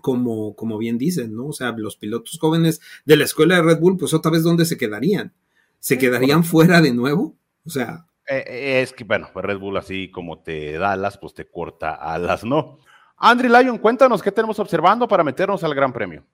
como, como bien dicen, ¿no? O sea, los pilotos jóvenes de la escuela de Red Bull, pues otra vez, ¿dónde se quedarían? ¿Se quedarían fuera de nuevo? O sea. Eh, eh, es que, bueno, Red Bull así como te da alas, pues te corta alas, ¿no? Andri Lyon, cuéntanos qué tenemos observando para meternos al Gran Premio.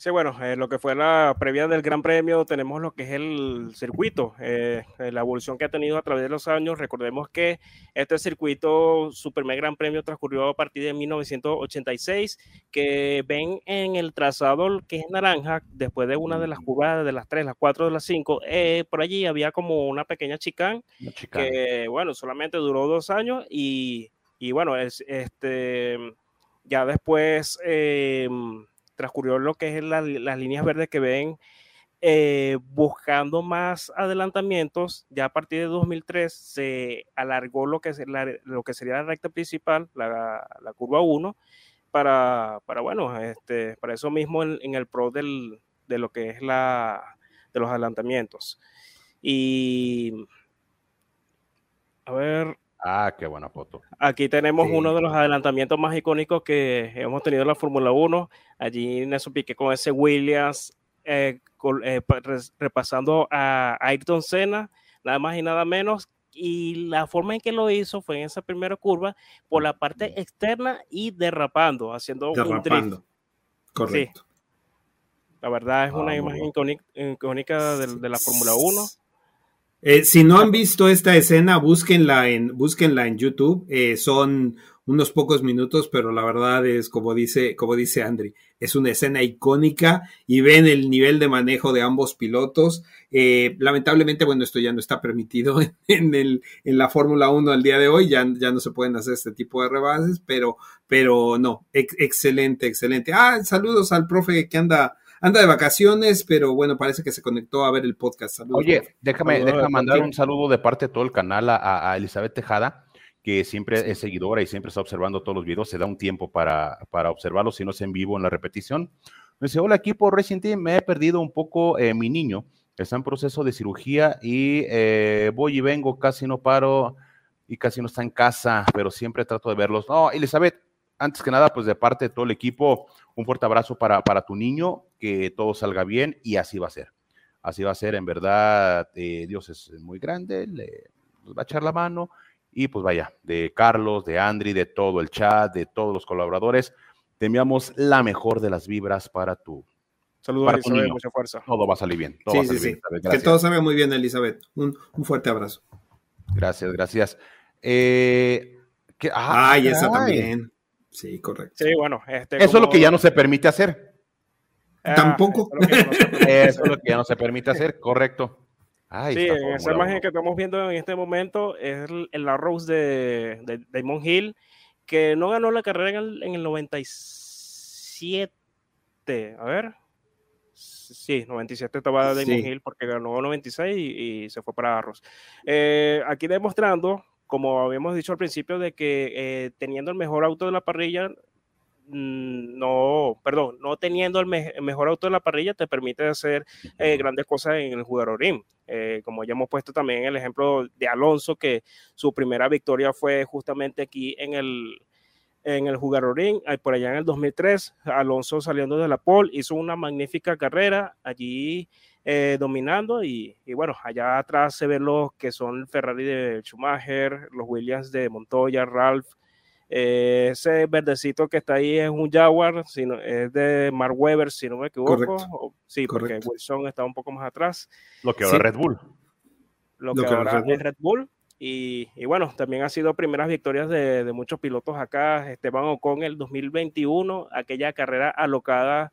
Sí, bueno, eh, lo que fue la previa del Gran Premio, tenemos lo que es el circuito, eh, eh, la evolución que ha tenido a través de los años. Recordemos que este circuito, su primer Gran Premio, transcurrió a partir de 1986, que ven en el trazado que es naranja, después de una de las curvas de las tres, las cuatro de las cinco, por allí había como una pequeña chicán, que, bueno, solamente duró dos años y, y bueno, es, este, ya después transcurrió lo que es las líneas verdes que ven eh, buscando más adelantamientos, ya a partir de 2003 se alargó lo que, lo que sería la recta principal, la, curva 1, para, para, bueno, este, para eso mismo en, el pro del, de lo que es la, de los adelantamientos. Y a ver, Ah, qué buena foto. Aquí tenemos uno de los adelantamientos más icónicos que hemos tenido en la Fórmula 1. Allí Nelson Piqué con ese Williams eh, eh, repasando a Ayrton Senna, nada más y nada menos. Y la forma en que lo hizo fue en esa primera curva por la parte externa y derrapando, haciendo un drift. Correcto. La verdad es una imagen icónica, de, de la Fórmula 1 Eh, si no han visto esta escena, búsquenla en, en YouTube. Eh, son unos pocos minutos, pero la verdad es como dice, como dice Andri, es una escena icónica y ven el nivel de manejo de ambos pilotos. Eh, lamentablemente, bueno, esto ya no está permitido *laughs* en, el, en la Fórmula 1 al día de hoy, ya, ya no se pueden hacer este tipo de rebases, pero, pero no, excelente, excelente. Ah, saludos al profe que anda anda de vacaciones, pero bueno, parece que se conectó a ver el podcast. Oye, déjame, déjame mandar un saludo de parte de todo el canal a, a Elizabeth Tejada que siempre es seguidora y siempre está observando todos los videos, se da un tiempo para, para observarlos, si no es en vivo en la repetición. Me dice, hola equipo Racing Team, me he perdido un poco eh, mi niño, está en proceso de cirugía y eh, voy y vengo, casi no paro y casi no está en casa, pero siempre trato de verlos. No, Elizabeth, antes que nada, pues de parte de todo el equipo, un fuerte abrazo para, para tu niño, que todo salga bien y así va a ser. Así va a ser, en verdad, eh, Dios es muy grande, le, nos va a echar la mano y pues vaya, de Carlos, de Andri, de todo el chat, de todos los colaboradores, te enviamos la mejor de las vibras para tu. Saludos, Elizabeth, mucha fuerza. Todo va a salir bien. sí, sí, sí. Que todo salga muy bien, Elizabeth. Un, fuerte abrazo. Gracias, gracias. Eh, ah, y esa también. Sí, correcto. Sí, bueno. Este, Eso es lo que ya no se permite hacer. Ah, Tampoco. Eso es lo que ya no se permite *laughs* hacer, correcto sí, en esa imagen que estamos viendo en este momento es el, arroz de, de, Damon Hill, que no ganó la carrera en el, en el 97. A ver. Sí, 97 estaba Damon Hill porque ganó 96 y, y se fue para Arroz. Eh, aquí demostrando, como habíamos dicho al principio, de que eh, teniendo el mejor auto de la parrilla, Mm, no, perdón, no teniendo el, mejor auto de la parrilla te permite hacer eh, grandes cosas en el jugador eh, como ya hemos puesto también el ejemplo de Alonso, que su primera victoria fue justamente aquí en el, en el Jugarorín, por allá en el 2003, Alonso saliendo de la pole, hizo una magnífica carrera allí eh, dominando y, y, bueno, allá atrás se ven los que son Ferrari de Schumacher, los Williams de Montoya, Ralph, eh, ese verdecito que está ahí es un Jaguar, sino, es de Mark Webber, si no me equivoco. sí, porque Wilson está un poco más atrás. Lo que ahora es Red Bull. Lo, que, ahora es Red Bull. Y, y, bueno, también ha sido primeras victorias de, de, muchos pilotos acá. Esteban Ocon el 2021, aquella carrera alocada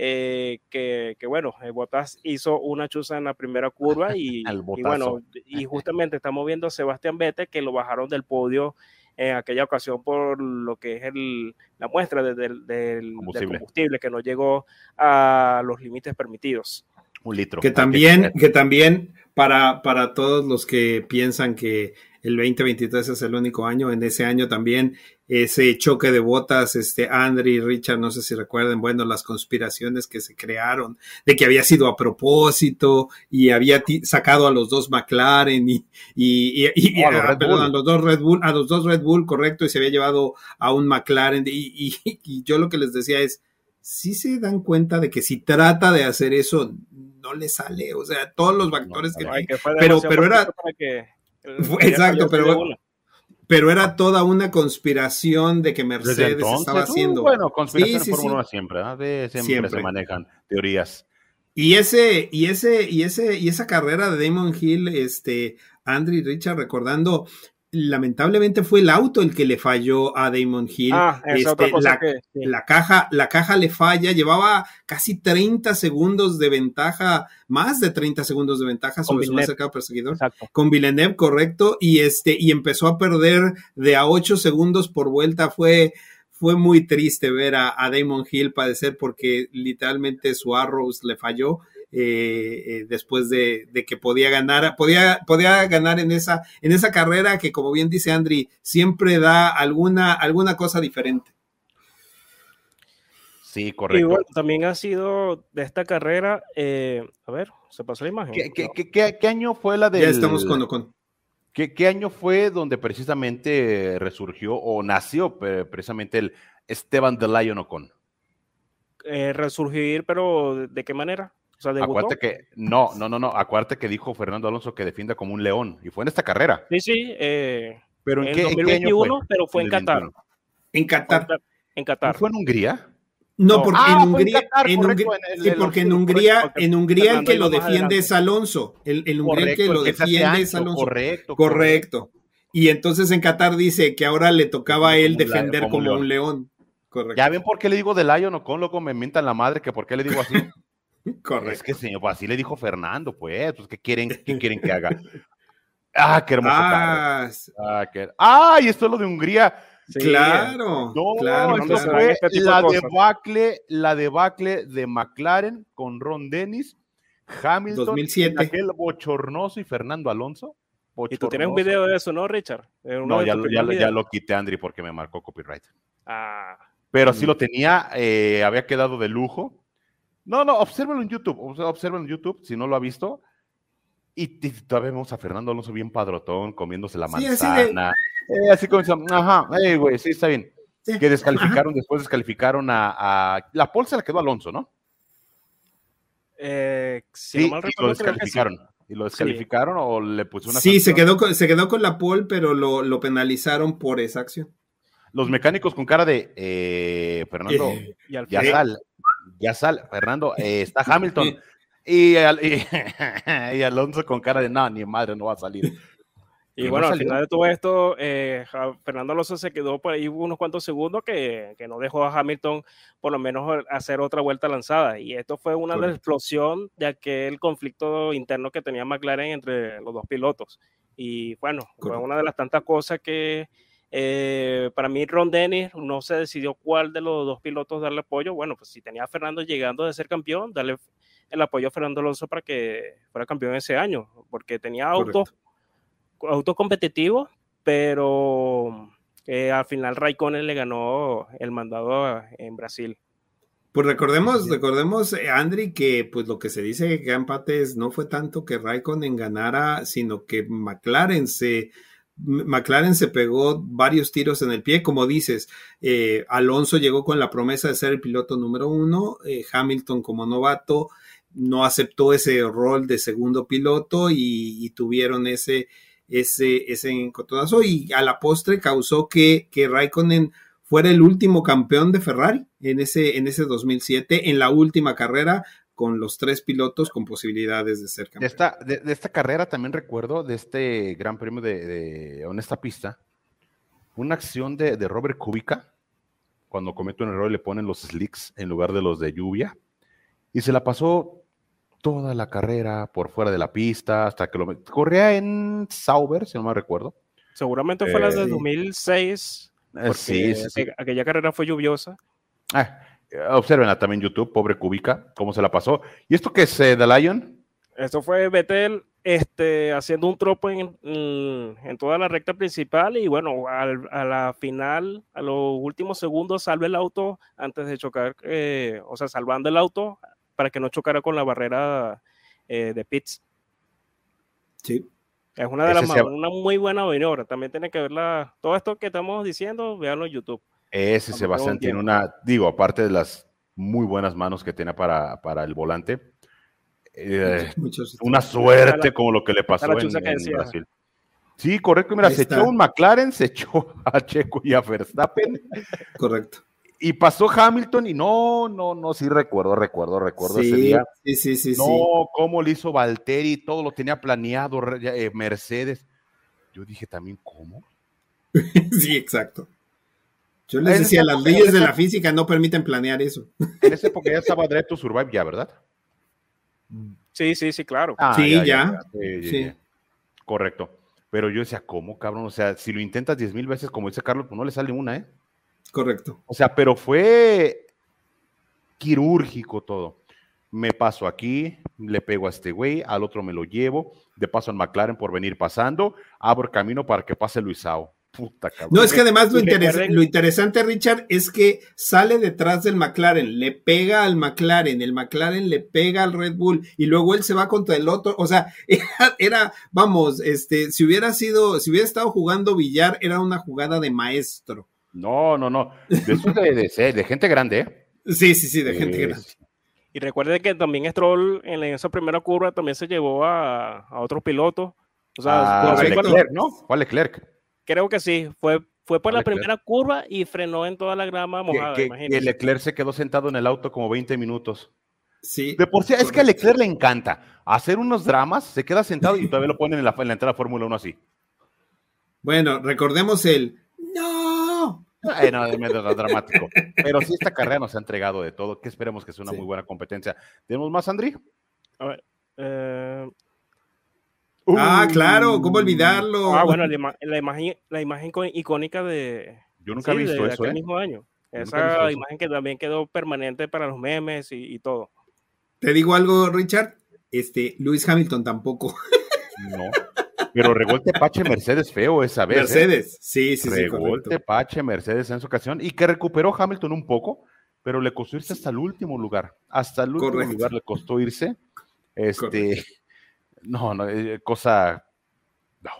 eh, que, que, bueno, eh, Botas hizo una chuza en la primera curva y, *laughs* y, bueno, y justamente estamos viendo a Sebastián Vettel que lo bajaron del podio en aquella ocasión por lo que es el, la muestra del, combustible. que no llegó a los límites permitidos. Un litro. Que también, que también para, para todos los que piensan que el 2023 es el único año, en ese año también ese choque de botas, este Andri y Richard, no sé si recuerden, bueno, las conspiraciones que se crearon de que había sido a propósito y había sacado a los dos McLaren y, y, y, a, a, los dos Red Bull, a los dos Red Bull, correcto, y se había llevado a un McLaren y, y *laughs* yo lo que les decía es, si se dan cuenta de que si trata de hacer eso, no le sale, o sea, todos los factores que, pero, pero era... Exacto, pero, pero era toda una conspiración de que Mercedes estaba haciendo. Bueno, conspiración sí, Fórmula siempre, siempre, se manejan teorías. Y ese, y ese, y ese, y esa carrera de Damon Hill, este, Andrew Richard, recordando lamentablemente fue el auto el que le falló a Damon Hill. Ah, este, la, caja, la caja le falla, llevaba casi 30 segundos de ventaja, más de 30 segundos de ventaja sobre su más cercano perseguidor. Con Villeneuve, correcto, y este, y empezó a perder de a 8 segundos por vuelta. Fue, fue muy triste ver a, a Damon Hill padecer porque literalmente su Arrows le falló eh, eh, después de, que podía ganar, podía, podía ganar en esa, en esa carrera que, como bien dice Andri, siempre da alguna, alguna cosa diferente. Sí, correcto. también ha sido de esta carrera, eh, a ver, se pasó la imagen. ¿Qué, año fue la de... Ya estamos con... con... ¿Qué, año fue donde precisamente resurgió o nació precisamente el Esteban de Lion Ocon? resurgir, pero ¿de qué manera? Acuérdate que, no, no, no, no, acuérdate que dijo Fernando Alonso que defiende como un león, y fue en esta carrera. Sí, sí, eh, pero en, qué, 2021, pero fue en Qatar. En Qatar. En Qatar. ¿Fue en Hungría? No, porque en Hungría, sí, porque en Hungría, en Hungría el que lo defiende es Alonso. El, el Hungría el que lo defiende es Alonso. Correcto, correcto. Y entonces en Qatar dice que ahora le tocaba a él defender como, un león. Correcto. Ya ven por qué le digo de Lion o con loco me mientan la madre que por qué le digo así. *laughs* Correcto. *laughs* Es que señor, pues así le dijo Fernando, pues, pues ¿qué quieren, qué *laughs* quieren que haga? Ah, qué hermoso. Ah, ah, qué... ah, y esto es lo de Hungría claro, no, claro, fue este la debacle, la debacle de McLaren con Ron Dennis, Hamilton, 2007. aquel bochornoso y Fernando Alonso. Y tú tienes un video de eso, ¿no, Richard? no, ya, ya, lo quité, Andri, porque me marcó copyright. Ah. Pero sí lo tenía, eh, había quedado de lujo. No, no, obsérvalo en YouTube, obsérvalo en YouTube, si no lo ha visto. Y, todavía vemos a Fernando Alonso bien padrotón, comiéndose la manzana. Eh, así como ajá, eh, güey, sí, está bien. que descalificaron, después descalificaron a, La Pol se la quedó Alonso, ¿no? Eh, si sí, no mal recuerdo, lo descalificaron. ¿Y lo descalificaron o le puso una Sí, se quedó, con, se quedó con la pole, pero lo, lo, penalizaron por esa acción. Los mecánicos con cara de eh, Fernando, ya sal, ya sal, Fernando, está *laughs* Hamilton. Y, *laughs* y, Alonso con cara de no, ni madre, no va a salir. Y bueno, al final de todo esto, eh, Fernando Alonso se quedó por ahí unos cuantos segundos que, que, no dejó a Hamilton por lo menos hacer otra vuelta lanzada. Y esto fue una explosión de aquel conflicto interno que tenía McLaren entre los dos pilotos. Y bueno, fue una de las tantas cosas que eh, para mí Ron Dennis no se decidió cuál de los dos pilotos darle apoyo. Bueno, pues si tenía a Fernando llegando de ser campeón, darle el apoyo a Fernando Alonso para que fuera campeón ese año, porque tenía autos auto competitivo, pero eh, al final Raikkonen le ganó el mandado en Brasil. Pues recordemos, recordemos, eh, Andri, que pues lo que se dice que empates no fue tanto que Raikkonen ganara, sino que McLaren se, McLaren se pegó varios tiros en el pie, como dices, eh, Alonso llegó con la promesa de ser el piloto número uno, Hamilton como novato no aceptó ese rol de segundo piloto y tuvieron ese, ese, ese encontronazo. Y a la postre causó que, que Raikkonen fuera el último campeón de Ferrari en ese, en ese 2007, en la última carrera con los tres pilotos con posibilidades de ser campeón. De esta, de, esta carrera también recuerdo, de este gran premio de, de Honesta Pista, una acción de, de Robert Kubica, cuando comete un error le ponen los slicks en lugar de los de lluvia, y se la pasó toda la carrera por fuera de la pista hasta que lo corría en Sauber, si no me recuerdo. Seguramente fue la de 2006. Eh, sí, sí, aquella carrera fue lluviosa. Ah, observen también YouTube, pobre Kubica, cómo se la pasó. ¿Y esto qué es, eh, The Lion? Esto fue Betel este, haciendo un tropo en, en, toda la recta principal y bueno, a la final, a los últimos segundos, salve el auto antes de chocar, eh, o sea, salvando el auto para que no chocara con la barrera eh, de pits. Sí. Es una de las una muy buena maniobra. También tiene que verla. Todo esto que estamos diciendo, véanlo en YouTube. Ese Sebastián tiene una, digo, aparte de las muy buenas manos que tiene para, para el volante, eh, *laughs* una suerte como lo que le pasó en, Brasil. Sí, correcto. Mira, se echó un McLaren, se echó *laughs* a Checo y a Verstappen. Correcto y pasó Hamilton y no, no, no, sí recuerdo, recuerdo, recuerdo ese día. Sí, sí, sí. No, cómo lo hizo Valtteri, todo lo tenía planeado, eh, Mercedes. Yo dije también, ¿cómo? *laughs* sí, exacto. Yo les decía, las leyes de la física no permiten planear eso. *laughs* En esa época ya estaba to Survive ya, ¿verdad? Sí, sí, sí, claro. Ah, sí, ya. sí. Correcto. Pero yo decía, ¿cómo, cabrón? O sea, si lo intentas diez mil veces, como dice Carlos, pues no le sale una, ¿eh? Correcto. O sea, pero fue quirúrgico todo. Me paso aquí, le pego a este güey, al otro me lo llevo, de paso al McLaren por venir pasando, abro camino para que pase Luisao. Puta cabrón. No, es que además lo, lo, interesante, Richard, es que sale detrás del McLaren, le pega al McLaren, el McLaren le pega al Red Bull y luego él se va contra el otro. O sea, *laughs* era, era vamos, este, si hubiera sido, si hubiera estado jugando billar, era una jugada de maestro. No, no, no. De eso *laughs* de, de, de gente grande, ¿eh? Sí, sí, sí, de gente grande. Y recuerde que también Stroll en esa primera curva también se llevó a, a otros pilotos. O sea, ah, Leclerc, ¿no? ¿Cuál Leclerc? Creo que sí, fue, fue por la primera curva y frenó en toda la grama mojada. Que, que, Leclerc se quedó sentado en el auto como 20 minutos. Sí. De por sí, es que a Leclerc le encanta hacer unos dramas, se queda sentado y todavía lo ponen en la, en la entrada Fórmula 1 así. Bueno, recordemos el ¡No! Eh, no, es medio dramático. Pero sí, esta carrera nos ha entregado de todo. Que esperemos que sea una muy buena competencia. ¿Tenemos más, Andri? A ver. Eh... ah, claro, ¿cómo olvidarlo? Ah, bueno, la, imagen, la imagen icónica de. Yo nunca he visto de, eso. ¿eh? ¿eh? mismo año. Esa imagen que también quedó permanente para los memes y, y, todo. Te digo algo, Richard. Este, Lewis Hamilton tampoco. No. Pero regó el tepache Mercedes feo esa vez. ¿eh? Mercedes, sí, sí, sí. Regó el tepache Mercedes en esa ocasión y que recuperó Hamilton un poco, pero le costó irse hasta el último lugar. Hasta el último correcto. lugar le costó irse. Este, correcto. No, no, eh, cosa. No.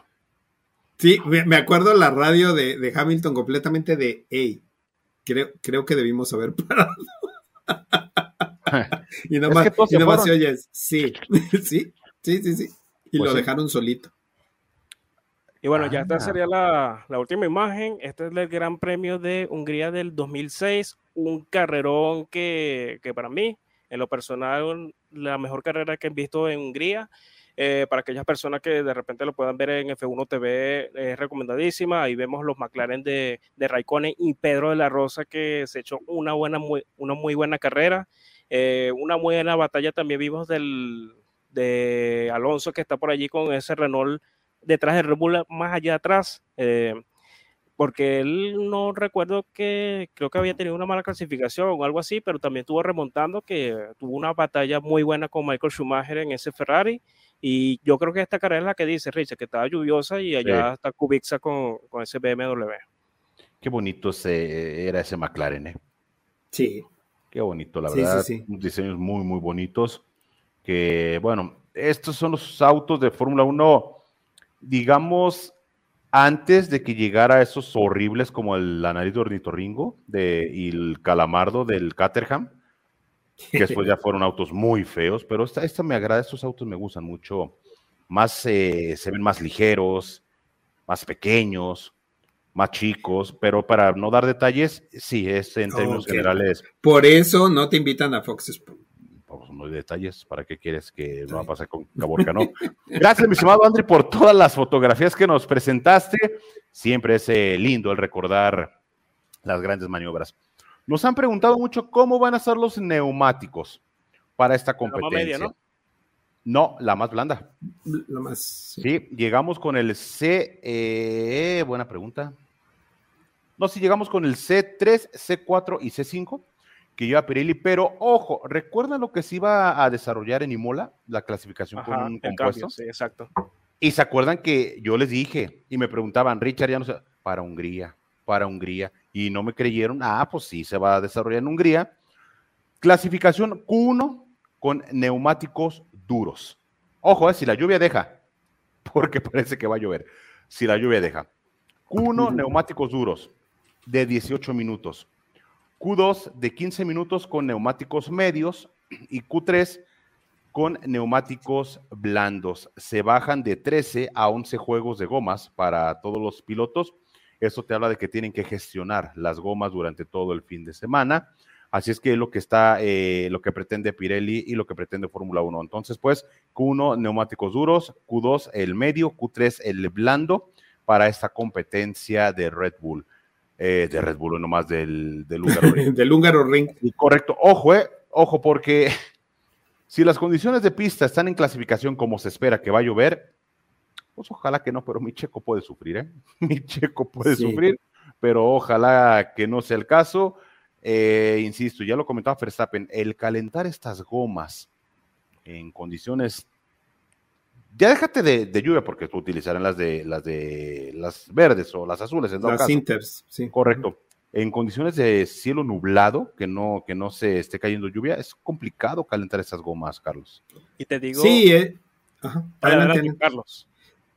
Sí, me acuerdo la radio de, de Hamilton completamente de, hey, creo, creo que debimos haber parado. *laughs* y nomás, es que y nomás se oyes, sí, *laughs* sí, sí, sí, sí. Y pues lo sí. dejaron solito. Y bueno, ah, ya esta sería la, la, última imagen. Este es el Gran Premio de Hungría del 2006. Un carrerón que, que para mí, en lo personal, la mejor carrera que he visto en Hungría. Eh, para aquellas personas que de repente lo puedan ver en F1 TV, es recomendadísima. Ahí vemos los McLaren de, de Raikkonen y Pedro de la Rosa, que se echó una, buena, muy, una muy buena carrera. Eh, una buena batalla también vimos del, de Alonso, que está por allí con ese Renault detrás de Red Bull, más allá atrás, eh, porque él no recuerdo que creo que había tenido una mala clasificación o algo así, pero también estuvo remontando, que tuvo una batalla muy buena con Michael Schumacher en ese Ferrari. Y yo creo que esta carrera es la que dice Richard, que estaba lluviosa y allá sí. está Kubica con, con, ese BMW. Qué bonito se, era ese McLaren, ¿eh? Sí. Qué bonito, la verdad. Sí, sí, diseños muy, muy bonitos. Que, bueno, estos son los autos de Fórmula 1 digamos, antes de que llegara esos horribles como el, la nariz de ornitorringo de, y el calamardo del Caterham, que *laughs* después ya fueron autos muy feos, pero esta, esta me agrada, estos autos me gustan mucho, más, eh, se ven más ligeros, más pequeños, más chicos, pero para no dar detalles, sí, es en términos okay. generales. Por eso no te invitan a Fox Sports pues, no hay detalles, ¿para qué quieres que no va a pasar con Caborca, no? *laughs* Gracias, mi estimado André, por todas las fotografías que nos presentaste. Siempre es eh, lindo el recordar las grandes maniobras. Nos han preguntado mucho cómo van a ser los neumáticos para esta competencia. La media, ¿no? No, la más blanda. La más. Sí, sí llegamos con el C. Eh, buena pregunta. No, si sí, llegamos con el C3, C4 y C5 que lleva Pirelli, pero ojo, ¿recuerdan lo que se iba a desarrollar en Imola? La clasificación Ajá, con un compuesto. Cambio, sí, exacto. Y se acuerdan que yo les dije y me preguntaban, Richard, ya no sé, para Hungría, para Hungría, y no me creyeron, ah, pues sí, se va a desarrollar en Hungría. Clasificación Q1 con neumáticos duros. Ojo, eh, si la lluvia deja, *laughs* porque parece que va a llover, si la lluvia deja. Q1, *laughs* neumáticos duros de 18 minutos. Q2 de 15 minutos con neumáticos medios *clears throat* y Q3 con neumáticos blandos. Se bajan de 13 a 11 juegos de gomas para todos los pilotos. Eso te habla de que tienen que gestionar las gomas durante todo el fin de semana. Así es que es lo que está, eh, lo que pretende Pirelli y lo que pretende Fórmula 1. Entonces, pues, Q1, neumáticos duros, Q2, el medio, Q3, el blando para esta competencia de Red Bull eh, de Red Bull, nomás del, del húngaro *laughs* ring. del húngaro ring. Y correcto, ojo, eh, ojo, porque *laughs* si las condiciones de pista están en clasificación como se espera que va a llover, pues ojalá que no, pero mi checo puede sufrir, ¿eh? *laughs* Mi checo puede sí. sufrir, pero ojalá que no sea el caso. Eh, insisto, ya lo comentaba Verstappen, el calentar estas gomas en condiciones ya déjate de, de, lluvia porque tú utilizarán las de las de las verdes o las azules en las caso. inters sí correcto en condiciones de cielo nublado que no que no se esté cayendo lluvia es complicado calentar esas gomas Carlos y te digo sí eh. Ajá. Adelante, adelante, Carlos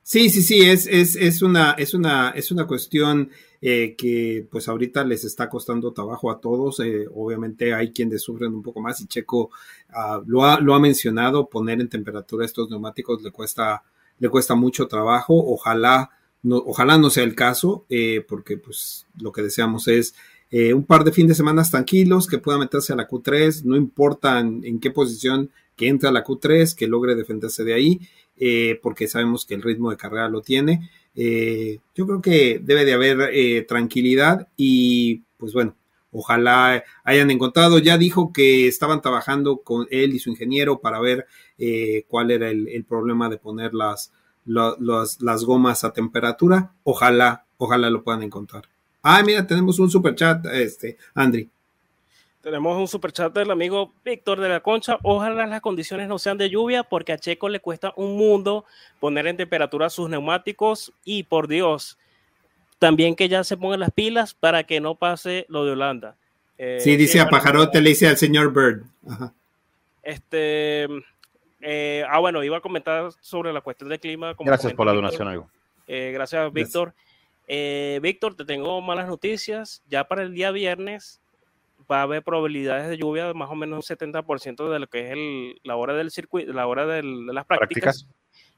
Sí, sí, sí, es, es, es, una, es, una, es una cuestión eh, que pues ahorita les está costando trabajo a todos. Eh, obviamente hay quienes sufren un poco más y Checo uh, lo, ha, lo ha mencionado, poner en temperatura estos neumáticos le cuesta, le cuesta mucho trabajo. Ojalá ojalá no sea el caso, eh, porque pues lo que deseamos es eh, un par de fines de semana tranquilos, que pueda meterse a la Q3, no importa en, qué posición que entre a la Q3, que logre defenderse de ahí, eh, porque sabemos que el ritmo de carrera lo tiene. yo creo que debe de haber tranquilidad y pues bueno, ojalá hayan encontrado. Ya dijo que estaban trabajando con él y su ingeniero para ver cuál era el, problema de poner las, las gomas a temperatura. Ojalá, ojalá lo puedan encontrar. Ah, mira, tenemos un super chat, este, Andri. Tenemos un super chat del amigo Víctor de la Concha. Ojalá las condiciones no sean de lluvia porque a Checo le cuesta un mundo poner en temperatura sus neumáticos y por Dios, también que ya se pongan las pilas para que no pase lo de Holanda. Eh, sí, dice a Pajarote, le dice al señor Bird. Este, eh, ah, bueno, iba a comentar sobre la cuestión del clima. gracias por la donación, amigo. Eh, gracias, Víctor. Eh, Víctor, te tengo malas noticias. Ya para el día viernes va a haber probabilidades de lluvia de más o menos un 70% de lo que es la hora del circuito, la hora de las prácticas.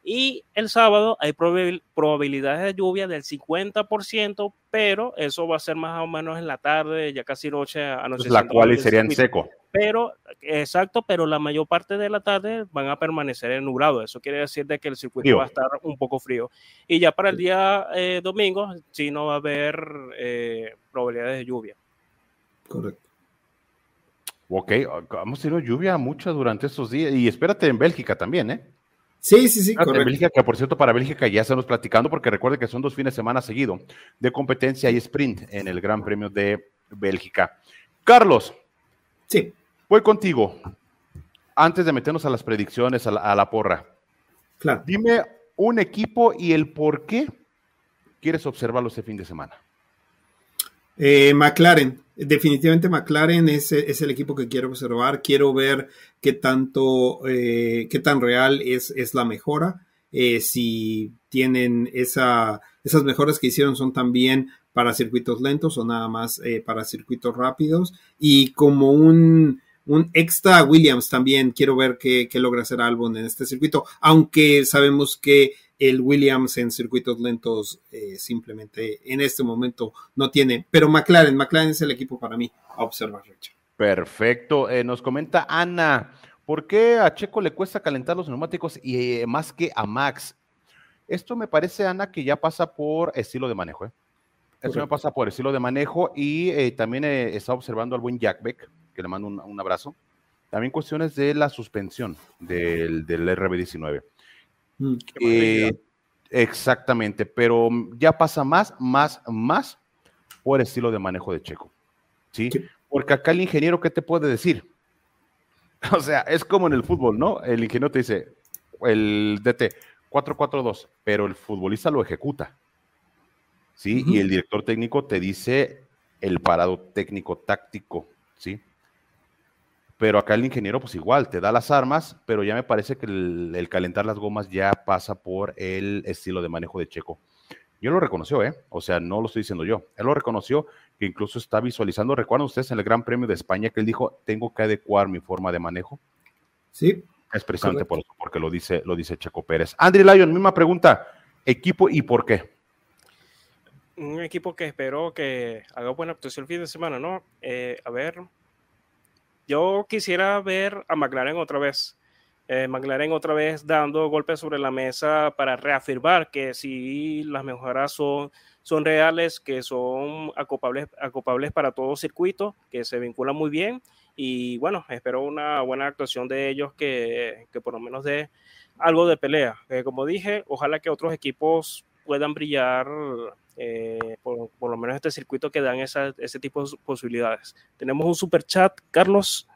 Y el sábado hay probabilidades de lluvia del 50%, pero eso va a ser más o menos en la tarde, ya casi noche. Anoche la cual sería en seco. Pero, exacto, pero la mayor parte de la tarde van a permanecer en nublado. Eso quiere decir de que el circuito va a estar un poco frío. Y ya para el día eh, domingo, sí no va a haber eh, probabilidades de lluvia. Correcto. Ok, hemos tenido lluvia mucha durante estos días. Y espérate en Bélgica también, ¿eh? Sí, sí, sí, correcto. Bélgica, que por cierto, para Bélgica ya estamos platicando, porque recuerde que son dos fines de semana seguido de competencia y sprint en el Gran Premio de Bélgica. Carlos. Sí. Voy contigo. Antes de meternos a las predicciones, a la, porra. Claro. Dime un equipo y el por qué quieres observarlo este fin de semana. Eh, McLaren, definitivamente McLaren es, el equipo que quiero observar. Quiero ver qué tanto, eh, qué tan real es, es la mejora. Eh, si tienen esa, esas mejoras que hicieron son también para circuitos lentos o nada más para circuitos rápidos. Y como un, un extra Williams también. Quiero ver qué, logra hacer Albon en este circuito, aunque sabemos que el Williams en circuitos lentos eh, simplemente en este momento no tiene. Pero McLaren, McLaren es el equipo para mí a observar, Perfecto. Eh, nos comenta Ana, ¿por qué a Checo le cuesta calentar los neumáticos y eh, más que a Max? Esto me parece, Ana, que ya pasa por estilo de manejo. Esto me pasa por estilo de manejo y también está observando al buen Jack Beck, que le mando un, abrazo. También cuestiones de la suspensión del, del RB19. Mm, eh, exactamente, pero ya pasa más, más, más por estilo de manejo de Checo. ¿sí? Porque acá el ingeniero, ¿qué te puede decir? *laughs* O sea, es como en el fútbol, ¿no? El ingeniero te dice, el DT, 4-4-2, pero el futbolista lo ejecuta. ¿Sí? Y el director técnico te dice el parado técnico táctico, ¿sí? Pero acá el ingeniero, pues igual, te da las armas, pero ya me parece que el, calentar las gomas ya pasa por el estilo de manejo de Checo. Yo lo reconoció, ¿eh? O sea, no lo estoy diciendo yo. Él lo reconoció, que incluso está visualizando. ¿Recuerdan ustedes en el Gran Premio de España que él dijo, tengo que adecuar mi forma de manejo? Sí. Es precisamente por eso, porque lo dice, lo dice Checo Pérez. Andrew Lyon, misma pregunta. ¿Equipo y por qué? Un equipo que espero que haga buena actuación el fin de semana, ¿no? Eh, a ver, yo quisiera ver a McLaren otra vez. Eh, McLaren otra vez dando golpes sobre la mesa para reafirmar que si las mejoras son, reales, que son acopables, acopables para todo circuito, que se vinculan muy bien. Y bueno, espero una buena actuación de ellos que, que por lo menos dé algo de pelea. Eh, como dije, ojalá que otros equipos puedan brillar eh, por, lo menos este circuito que dan ese tipo de posibilidades. Tenemos un super chat, Carlos.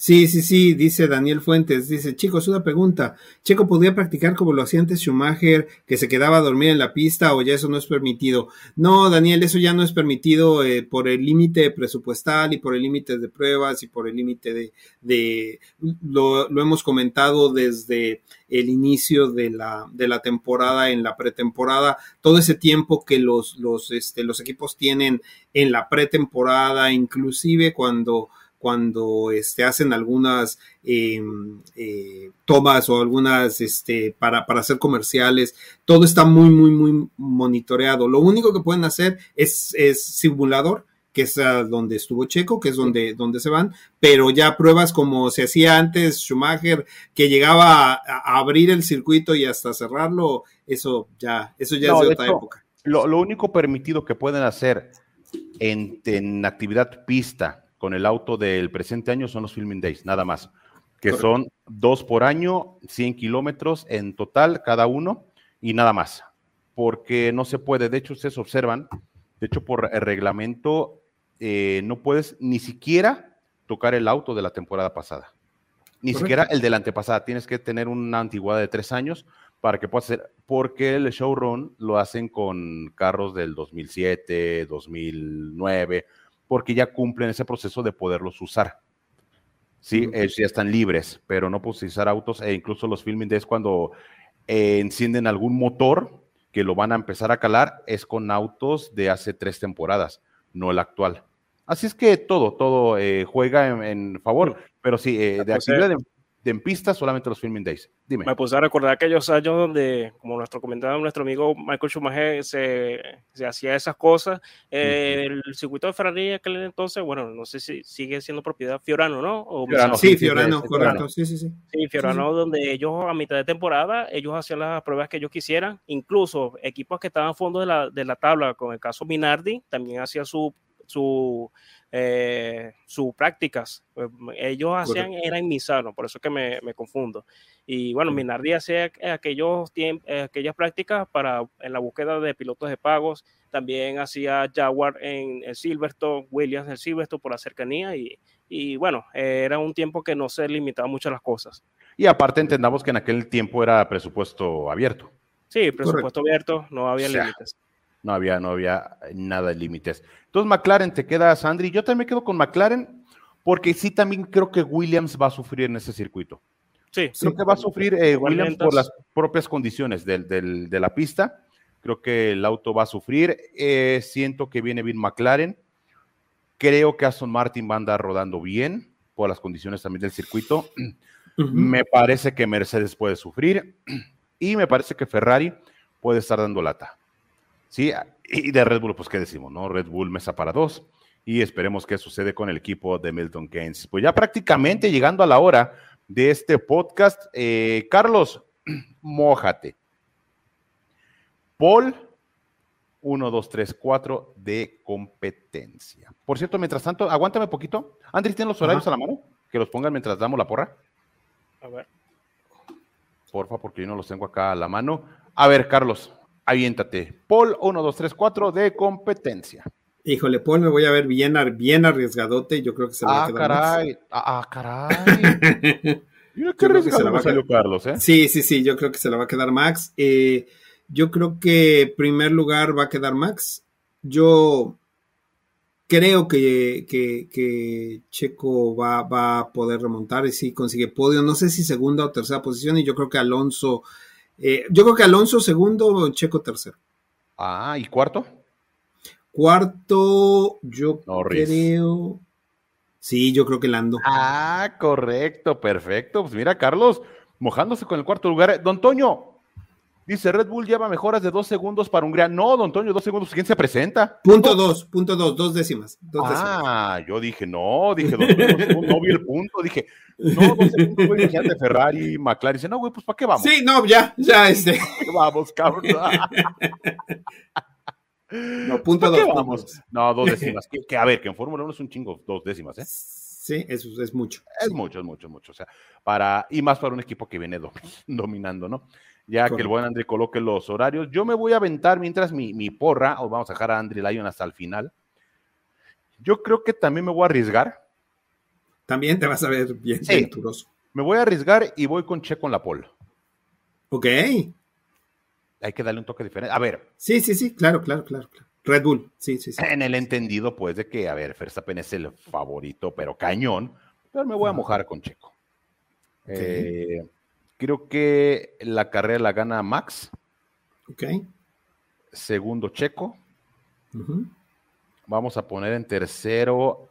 Sí, sí, sí, dice Daniel Fuentes, dice, chicos, una pregunta, ¿Checo podría practicar como lo hacía antes Schumacher, que se quedaba a dormir en la pista o ya eso no es permitido? No, Daniel, eso ya no es permitido eh, por el límite presupuestal y por el límite de pruebas y por el límite de, de lo, lo, hemos comentado desde el inicio de la, de la temporada, en la pretemporada, todo ese tiempo que los, los, este, los equipos tienen en la pretemporada, inclusive cuando cuando este, hacen algunas em, eh, tomas o algunas este, para, para hacer comerciales. Todo está muy, muy, muy monitoreado. Lo único que pueden hacer es, es simulador que es donde estuvo Checo, que es donde, donde se van, pero ya pruebas como se hacía antes Schumacher, que llegaba a, abrir el circuito y hasta cerrarlo, eso ya, eso ya es de, otra época. Lo, único permitido que pueden hacer en, en, actividad pista con el auto del presente año son los filming days, nada más, que son dos por año, 100 kilómetros en total cada uno y nada más, porque no se puede, de hecho ustedes observan, de hecho por el reglamento eh, no puedes ni siquiera tocar el auto de la temporada pasada. Ni siquiera el de la antepasada. Tienes que tener una antigüedad de tres años para que puedas hacer, porque el showrun lo hacen con carros del 2007, 2009, porque ya cumplen ese proceso de poderlos usar. Sí, ya están libres, pero no utilizar autos e incluso los filming days cuando eh, encienden algún motor que lo van a empezar a calar es con autos de hace tres temporadas, no el actual. Así es que todo, todo eh, juega en, favor, pero sí, eh, de actividad de, en pista solamente los filming days. Dime. Me puse a recordar aquellos años donde, como nuestro comentaba nuestro amigo Michael Schumacher, se, se hacía esas cosas. Eh, el circuito de Ferrari aquel entonces, bueno, no sé si sigue siendo propiedad Fiorano, ¿no? sí, Fiorano, correcto. Sí, sí, sí. Sí, Fiorano, donde ellos a mitad de temporada, ellos hacían las pruebas que ellos quisieran. Incluso equipos que estaban a fondo de la, de la tabla, con el caso Minardi, también hacía su su, eh, sus prácticas. Pues, ellos hacían, era en Misano, por eso que me, me confundo. Y bueno, Minardi hacía aquellos eh, aquellas prácticas para, en la búsqueda de pilotos de pagos. También hacía Jaguar en el Silverstone, Williams en el Silverstone por la cercanía. Y, y bueno, era un tiempo que no se limitaba mucho a las cosas. Y aparte entendamos que en aquel tiempo era presupuesto abierto. Sí, presupuesto abierto, no había límites. No había, no había nada de límites. Entonces, McLaren te queda, Sandri. Yo también me quedo con McLaren, porque sí también creo que Williams va a sufrir en ese circuito. Sí, creo que va a sufrir eh, Williams por las propias condiciones de la pista. Creo que el auto va a sufrir. Eh, siento que viene bien McLaren. Creo que Aston Martin va a andar rodando bien por las condiciones también del circuito. Me parece que Mercedes puede sufrir y me parece que Ferrari puede estar dando lata. Sí, y de Red Bull, pues qué decimos, ¿no? Red Bull mesa para dos y esperemos qué sucede con el equipo de Milton Keynes. Pues ya prácticamente llegando a la hora de este podcast, eh, Carlos, *clears throat* mójate. Paul, 1, 2, 3, 4 de competencia. Por cierto, mientras tanto, aguántame poquito. Andrés, ¿tienen los horarios a la mano? Que los pongan mientras damos la porra. A ver. Porfa, porque yo no los tengo acá a la mano. A ver, Carlos, aviéntate. Paul 1, 2, 3, 4 de competencia. Híjole, Paul, me voy a ver bien, bien arriesgadote. Yo creo que se va a ah, quedar. Caray. Ah, ah, caray. *laughs* Mira qué arriesgado salió Carlos, ¿eh? Sí, sí, sí, yo creo que se la va a quedar Max. Eh, yo creo que primer lugar va a quedar Max. Yo creo que, que, Checo va, va, a poder remontar y si consigue podio. No sé si segunda o tercera posición y yo creo que Alonso eh, yo creo que Alonso segundo, Checo tercero. Ah, ¿y cuarto? Cuarto, yo creo. Sí, yo creo que Lando. Ah, correcto, perfecto. Pues mira, Carlos, mojándose con el cuarto lugar. Don Toño, Dice, Red Bull lleva mejoras de dos segundos para Hungría. No, don Antonio, dos segundos. ¿Quién se presenta? Punto dos, punto dos, dos décimas. ah, yo dije, no, dije, dos segundos, no vi el punto. Dije, no, dos segundos, güey, de Ferrari, McLaren. Dice, no, güey, pues ¿para qué vamos? Sí, no, ya, ya, este. vamos, cabrón. *laughs* no, punto dos. Vamos? No, dos décimas. que, a ver, que en Fórmula 1 es un chingo, dos décimas, ¿eh? Sí, eso es mucho. Es mucho, es mucho, mucho. O sea, para, y más para un equipo que viene dominando, ¿no? Ya que el buen André coloque los horarios. Yo me voy a aventar mientras mi, porra, o vamos a dejar a André Lyon hasta el final. Yo creo que también me voy a arriesgar. También te vas a ver bien sí, Me voy a arriesgar y voy con Checo en la pole. Ok. Hay que darle un toque diferente. A ver. Sí, sí, sí, claro, claro, claro. Red Bull, sí, sí, sí. En el entendido, pues, de que, a ver, Verstappen es el favorito, pero cañón. Pero me voy a mojar con Checo. Eh, Creo que la carrera la gana Max. Ok. Segundo, Checo. Vamos a poner en tercero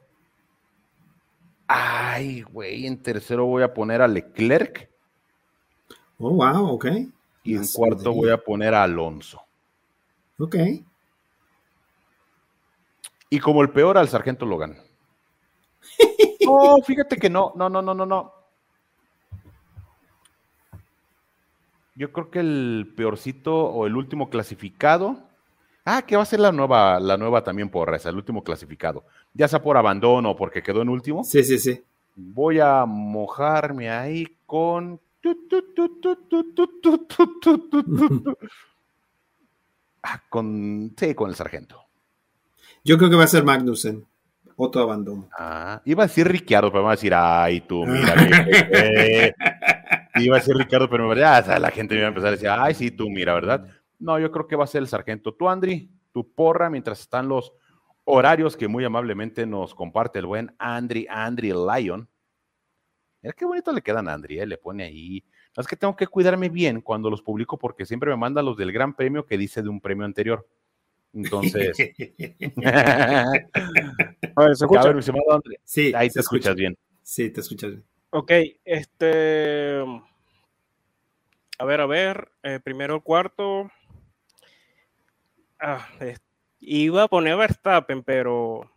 Ay, güey, en tercero voy a poner a Leclerc. Oh, wow, ok. Y en cuarto voy a poner a Alonso. Ok. Y como el peor al sargento Logan. *laughs* No, fíjate que no, no, no, no, no, no. Yo creo que el peorcito o el último clasificado. Ah, que va a ser la nueva, la nueva también por esa, el último clasificado. Ya sea por abandono o porque quedó en último. Sí, sí, sí. Voy a mojarme ahí con. Ah, con. Sí, con el sargento. Yo creo que va a ser Magnussen. Otro abandono. Ah, iba a decir Ricciardo, pero me va a decir, ay, tú, mira. eh, iba a decir Ricardo, pero ya, la gente me iba a empezar a decir, ay, sí, tú, mira, ¿verdad? No, yo creo que va a ser el sargento. Tú, Andri, tu porra, mientras están los horarios que muy amablemente nos comparte el buen Andri, Andri Lion. Mira qué bonito le quedan a Andri, ¿eh? le pone ahí. No, es que tengo que cuidarme bien cuando los publico porque siempre me manda los del gran premio que dice de un premio anterior. Entonces. *laughs* *laughs* a ver, ¿se escucha? Sí, ahí te escuchas bien. Sí, te escuchas bien. Ok, este. A ver, a ver. Eh, primero el cuarto. Ah, iba a poner Verstappen, pero.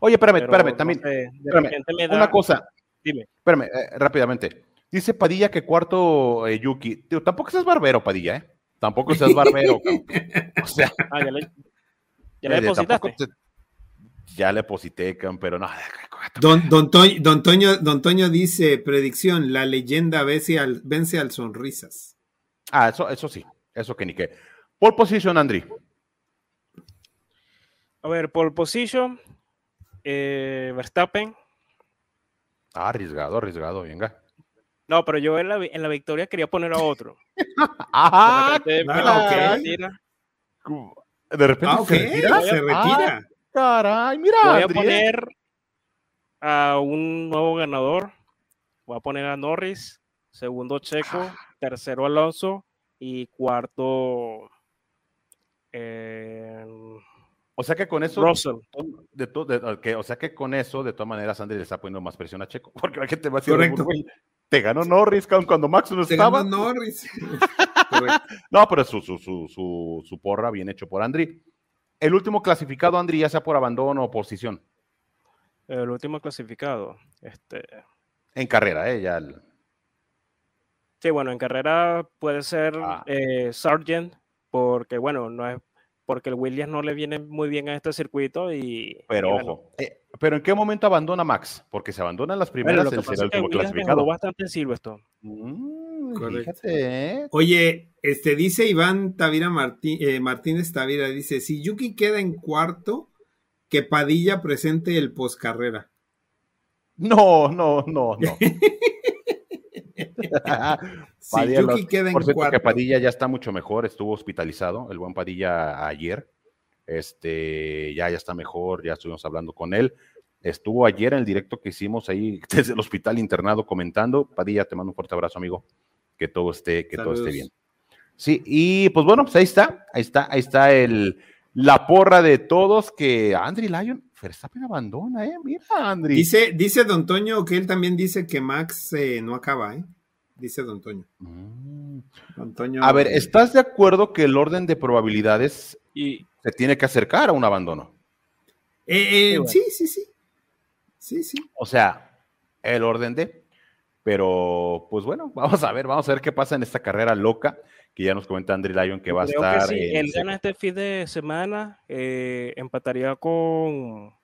Oye, espérame, espérame, también. espérame, una cosa. Dime. Espérame, eh, rápidamente. Dice Padilla que cuarto eh, Yuki. Tío, tampoco seas barbero, Padilla, ¿eh? Tampoco seas barbero. *laughs* o sea. Ah, ya le, ya le depositaste. Te, ya le posité, pero no. Don, don, Toño, don, Toño, don Toño dice, predicción, la leyenda vence al, vence al sonrisas. Ah, eso, eso sí, eso que ni qué. Pole position, Andri. A ver, pole position, eh, Verstappen. Ah, arriesgado, arriesgado, venga. No, pero yo en la, en la victoria quería poner a otro. *laughs* ah, de repente, ah, De repente ah, okay. se retira. Se retira. Ah, caray, mira. Voy a poner a un nuevo ganador. Voy a poner a Norris, segundo Checo, ah. tercero Alonso y cuarto. Eh, o sea que con eso. Russell. De, de, que, o sea que con eso, de todas maneras, Andy le está poniendo más presión a Checo. *laughs* Porque la gente va a decir. Correcto. Te ganó Norris cuando Max no te estaba. Ganó Norris. *laughs* no, pero su, su, su, su, su porra bien hecho por Andri. El último clasificado, Andri, ya sea por abandono o posición. El último clasificado. Este... En carrera, ¿eh? Ya el... Sí, bueno, en carrera puede ser ah. eh, Sargent, porque bueno, no es porque el Williams no le viene muy bien a este circuito y. Pero y ojo, eh, pero ¿en qué momento abandona Max? Porque se abandona en las primeras, bueno, el, el último clasificado. bastante en Silverstone. Mm, fíjate, ¿eh? Oye, este dice Iván Tavira Martí, eh, Martínez Tavira, dice: si Yuki queda en cuarto, que Padilla presente el poscarrera. No, no, no, no. *laughs* si Yuki queda en por cierto cuarto. que Padilla ya está mucho mejor, estuvo hospitalizado, el buen Padilla ayer. Este, ya, ya está mejor, ya estuvimos hablando con él. Estuvo ayer en el directo que hicimos ahí *laughs* desde el hospital internado comentando. Padilla, te mando un fuerte abrazo, amigo. Que todo esté, que todo esté bien. Sí, y pues bueno, pues ahí está, ahí está, ahí está el, la porra de todos que Andri Lyon, Verstappen abandona, eh. Mira, Andri. Dice, dice Don Toño que él también dice que Max eh, no acaba, eh. Dice Don Toño. Mm. Don Toño. A ver, ¿estás de acuerdo que el orden de probabilidades Y se tiene que acercar a un abandono? Eh, eh, Sí, bueno. sí, sí, sí. Sí, sí. O sea, el orden de. Pero, pues bueno, *laughs* vamos a ver, vamos a ver qué pasa en esta carrera loca que ya nos comenta Andri Lyon que va a creo estar. que en él gana este fin de semana, eh, empataría con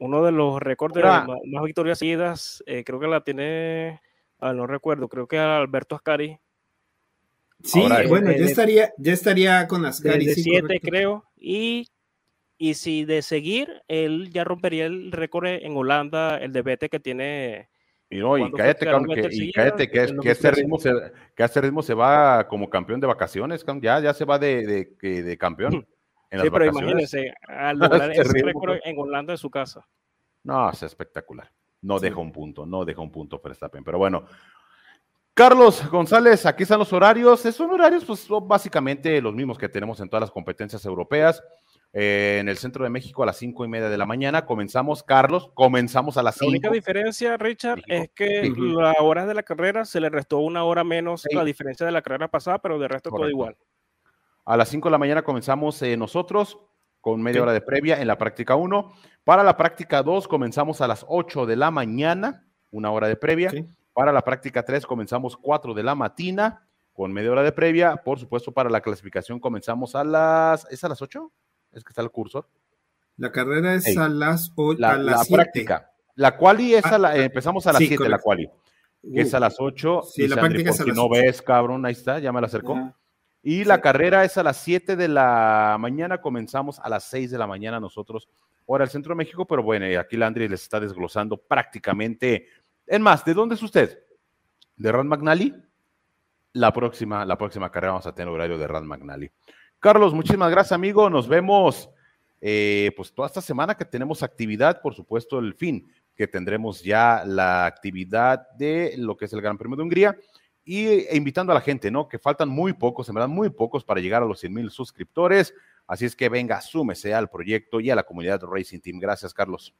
uno de los récords de más victorias seguidas. eh, creo que la tiene, ah, no recuerdo, creo que Alberto Ascari, Sí, Ahora, bueno, de- ya estaría, ya estaría con Ascari. de sí, siete, correcto. creo. Y, y si de seguir, él ya rompería el récord en Holanda, el de Vete que tiene. Y no, y ¿Cuándo fue cállate, que cabrón, y cállate, que, es- En que este 2013. ritmo se, que este ritmo se va como campeón de vacaciones, ya, ya se va de, de, de campeón en las Sí, pero vacaciones. imagínense, al *laughs* lograr Este ese récord en Holanda de su casa. No, es espectacular. No Sí. deja un punto, no deja un punto Verstappen. Pero bueno, Carlos González, aquí están los horarios. Eh, Son horarios, pues son básicamente los mismos que tenemos en todas las competencias europeas. eh, en el centro de México a las cinco y media de la mañana. Comenzamos, Carlos, comenzamos a las La cinco. única diferencia, Richard, México. es que Ujú. las horas de la carrera se le restó una hora menos Sí. la diferencia de la carrera pasada, pero de resto todo igual. A las 5 de la mañana comenzamos eh, nosotros con media hora de previa en la práctica 1. Para la práctica 2 comenzamos a las 8 de la mañana, una hora de previa. Para la práctica 3 comenzamos 4 de la mañana con media hora de previa. Por supuesto, para la clasificación comenzamos a las... ¿Es a las 8? Es que está el cursor. La carrera es Ey. a las, o- La, a la las 7. práctica. La quali es a la... eh, empezamos a las Sí, 7 la correcto. quali. Que es a las 8. Sí, la Dice Andri, práctica es a si las no 8. ves, cabrón, ahí está, ya me la acercó. Ajá. Y la carrera es a las 7 de la mañana, comenzamos a las 6 de la mañana nosotros, hora del Centro de México, pero bueno, y aquí Landry les está desglosando prácticamente. En más, ¿de dónde es usted? ¿De Rand McNally? La próxima, la próxima carrera vamos a tener horario de Rand McNally. Carlos, muchísimas gracias, amigo. Nos vemos eh, pues toda esta semana que tenemos actividad, por supuesto, el fin, que tendremos ya la actividad de lo que es el Gran Premio de Hungría y e invitando a la gente, ¿no? Que faltan muy pocos, en verdad, muy pocos para llegar a los 100 mil suscriptores. Así es que venga, súmese al proyecto y a la comunidad Racing Team. Gracias, Carlos.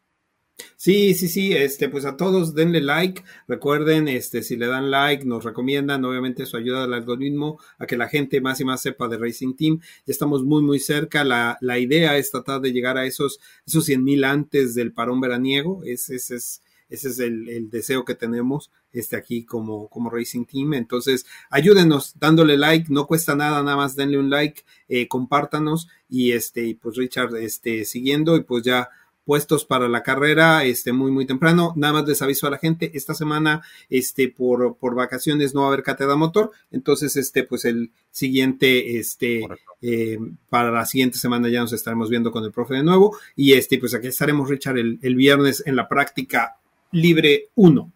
Sí, sí, sí, este, pues a todos denle like, recuerden, este, si le dan like, nos recomiendan, obviamente eso ayuda al algoritmo a que la gente más y más sepa de Racing Team, ya estamos muy, muy cerca, la, la idea es tratar de llegar a esos, esos 100 mil antes del parón veraniego, ese, ese es, ese es el, el deseo que tenemos, este, aquí como, como Racing Team, entonces ayúdenos dándole like, no cuesta nada, nada más denle un like, eh, compártanos y este, y pues Richard, este, siguiendo y pues ya puestos para la carrera este, muy, muy temprano. Nada más les aviso a la gente, esta semana, este, por, por vacaciones no va a haber cátedra motor, entonces, este, pues el siguiente, este, eh, para la siguiente semana ya nos estaremos viendo con el profe de nuevo, y este, pues aquí estaremos, Richard, el, el viernes en la práctica libre 1.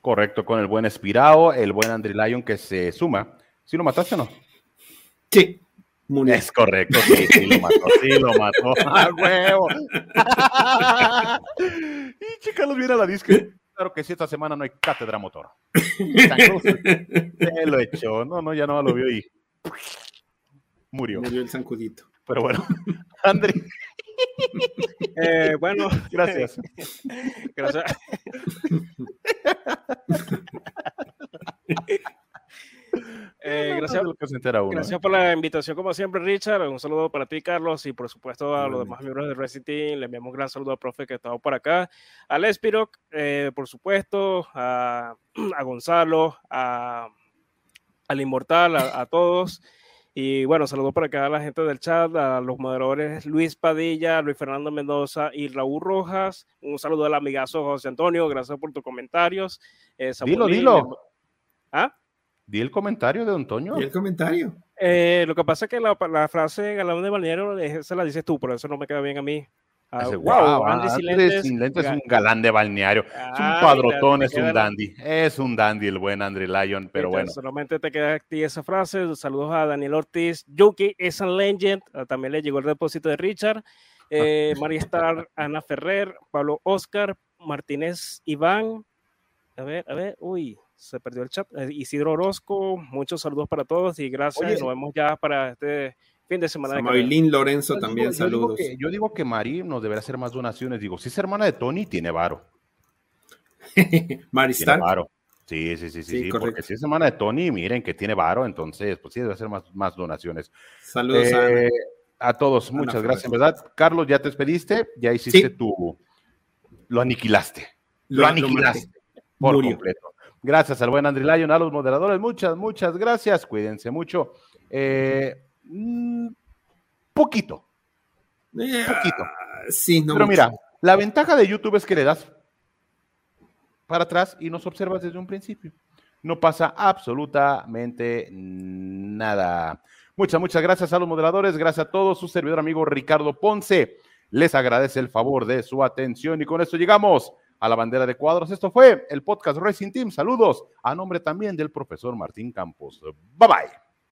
Correcto, con el buen Espirao, el buen Andri Lyon que se suma. ¿Sí lo mataste o no? Sí, Es correcto, sí, sí lo mató, sí lo mató. *laughs* ¡A huevo! *laughs* y chicas, los viene a la disque. Claro que sí, esta semana no hay cátedra motor. *laughs* Se lo echó. No, no, ya no lo vio y murió. Murió el zancudito. Pero bueno, Andri, Eh, bueno, gracias. gracias. Eh, gracias, De lo que se entera uno, Gracias ¿eh? por la invitación, como siempre, Richard. Un saludo para ti, Carlos, y por supuesto a los demás miembros de Racing Team. Le enviamos un gran saludo al profe que estaba por acá, al Espiroc, eh, por supuesto, a, *clears throat* a Gonzalo, a, al Inmortal, a, a todos. Y bueno, saludos para acá a la gente del chat, a los moderadores Luis Padilla, Luis Fernando Mendoza y Raúl Rojas. Un saludo al amigazo José Antonio, gracias por tus comentarios. Eh, Dilo, dilo. ¿Ah? Di el comentario de Toño. Y el comentario. Eh, lo que pasa es que la, la frase galán de balneario eh, se la dices tú, pero eso no me queda bien a mí. Ah, wow, guau, Andy Andrés sin lentes. sin lentes es un galán de balneario. Es un padrotón, es un dandy. Es un dandy el buen Andri Lyon, pero Viste, bueno. Solamente te queda a ti esa frase. Saludos a Daniel Ortiz. Yuki es un legend. Ah, También le llegó el depósito de Richard. Eh, María Star, Ana Ferrer, Pablo Oscar, Martínez Iván. A ver, a ver, uy, se perdió el chat. Eh, Isidro Orozco, muchos saludos para todos y gracias. Oye. Nos vemos ya para este fin de semana. Samailín Lorenzo Yo también, digo- yo digo saludos. que- Yo digo que Mari nos deberá hacer más donaciones. Digo, si es hermana de Tony, tiene varo. *laughs* Mari Tiene varo. Sí, sí, sí, sí, Sí, porque si es hermana de Tony, miren que tiene varo, entonces, pues sí, debe hacer más, más donaciones. Saludos. Eh, a todos, muchas gracias, en verdad. Carlos, ya te despediste, ya hiciste Sí. tu. Lo aniquilaste. Lo, aniquilaste por Murió. completo. Gracias al buen Andri Lyon, a los moderadores, muchas, muchas gracias. Cuídense mucho. Eh, mm, poquito, Eh, poquito. sí, no Pero mucho. mira, la ventaja de YouTube es que le das para atrás y nos observas desde un principio. No pasa absolutamente nada. Muchas, muchas gracias a los moderadores, gracias a todos. Su servidor amigo Ricardo Ponce les agradece el favor de su atención y con esto llegamos a la bandera de cuadros. Esto fue el podcast Racing Team. Saludos a nombre también del profesor Martín Campos. Bye bye.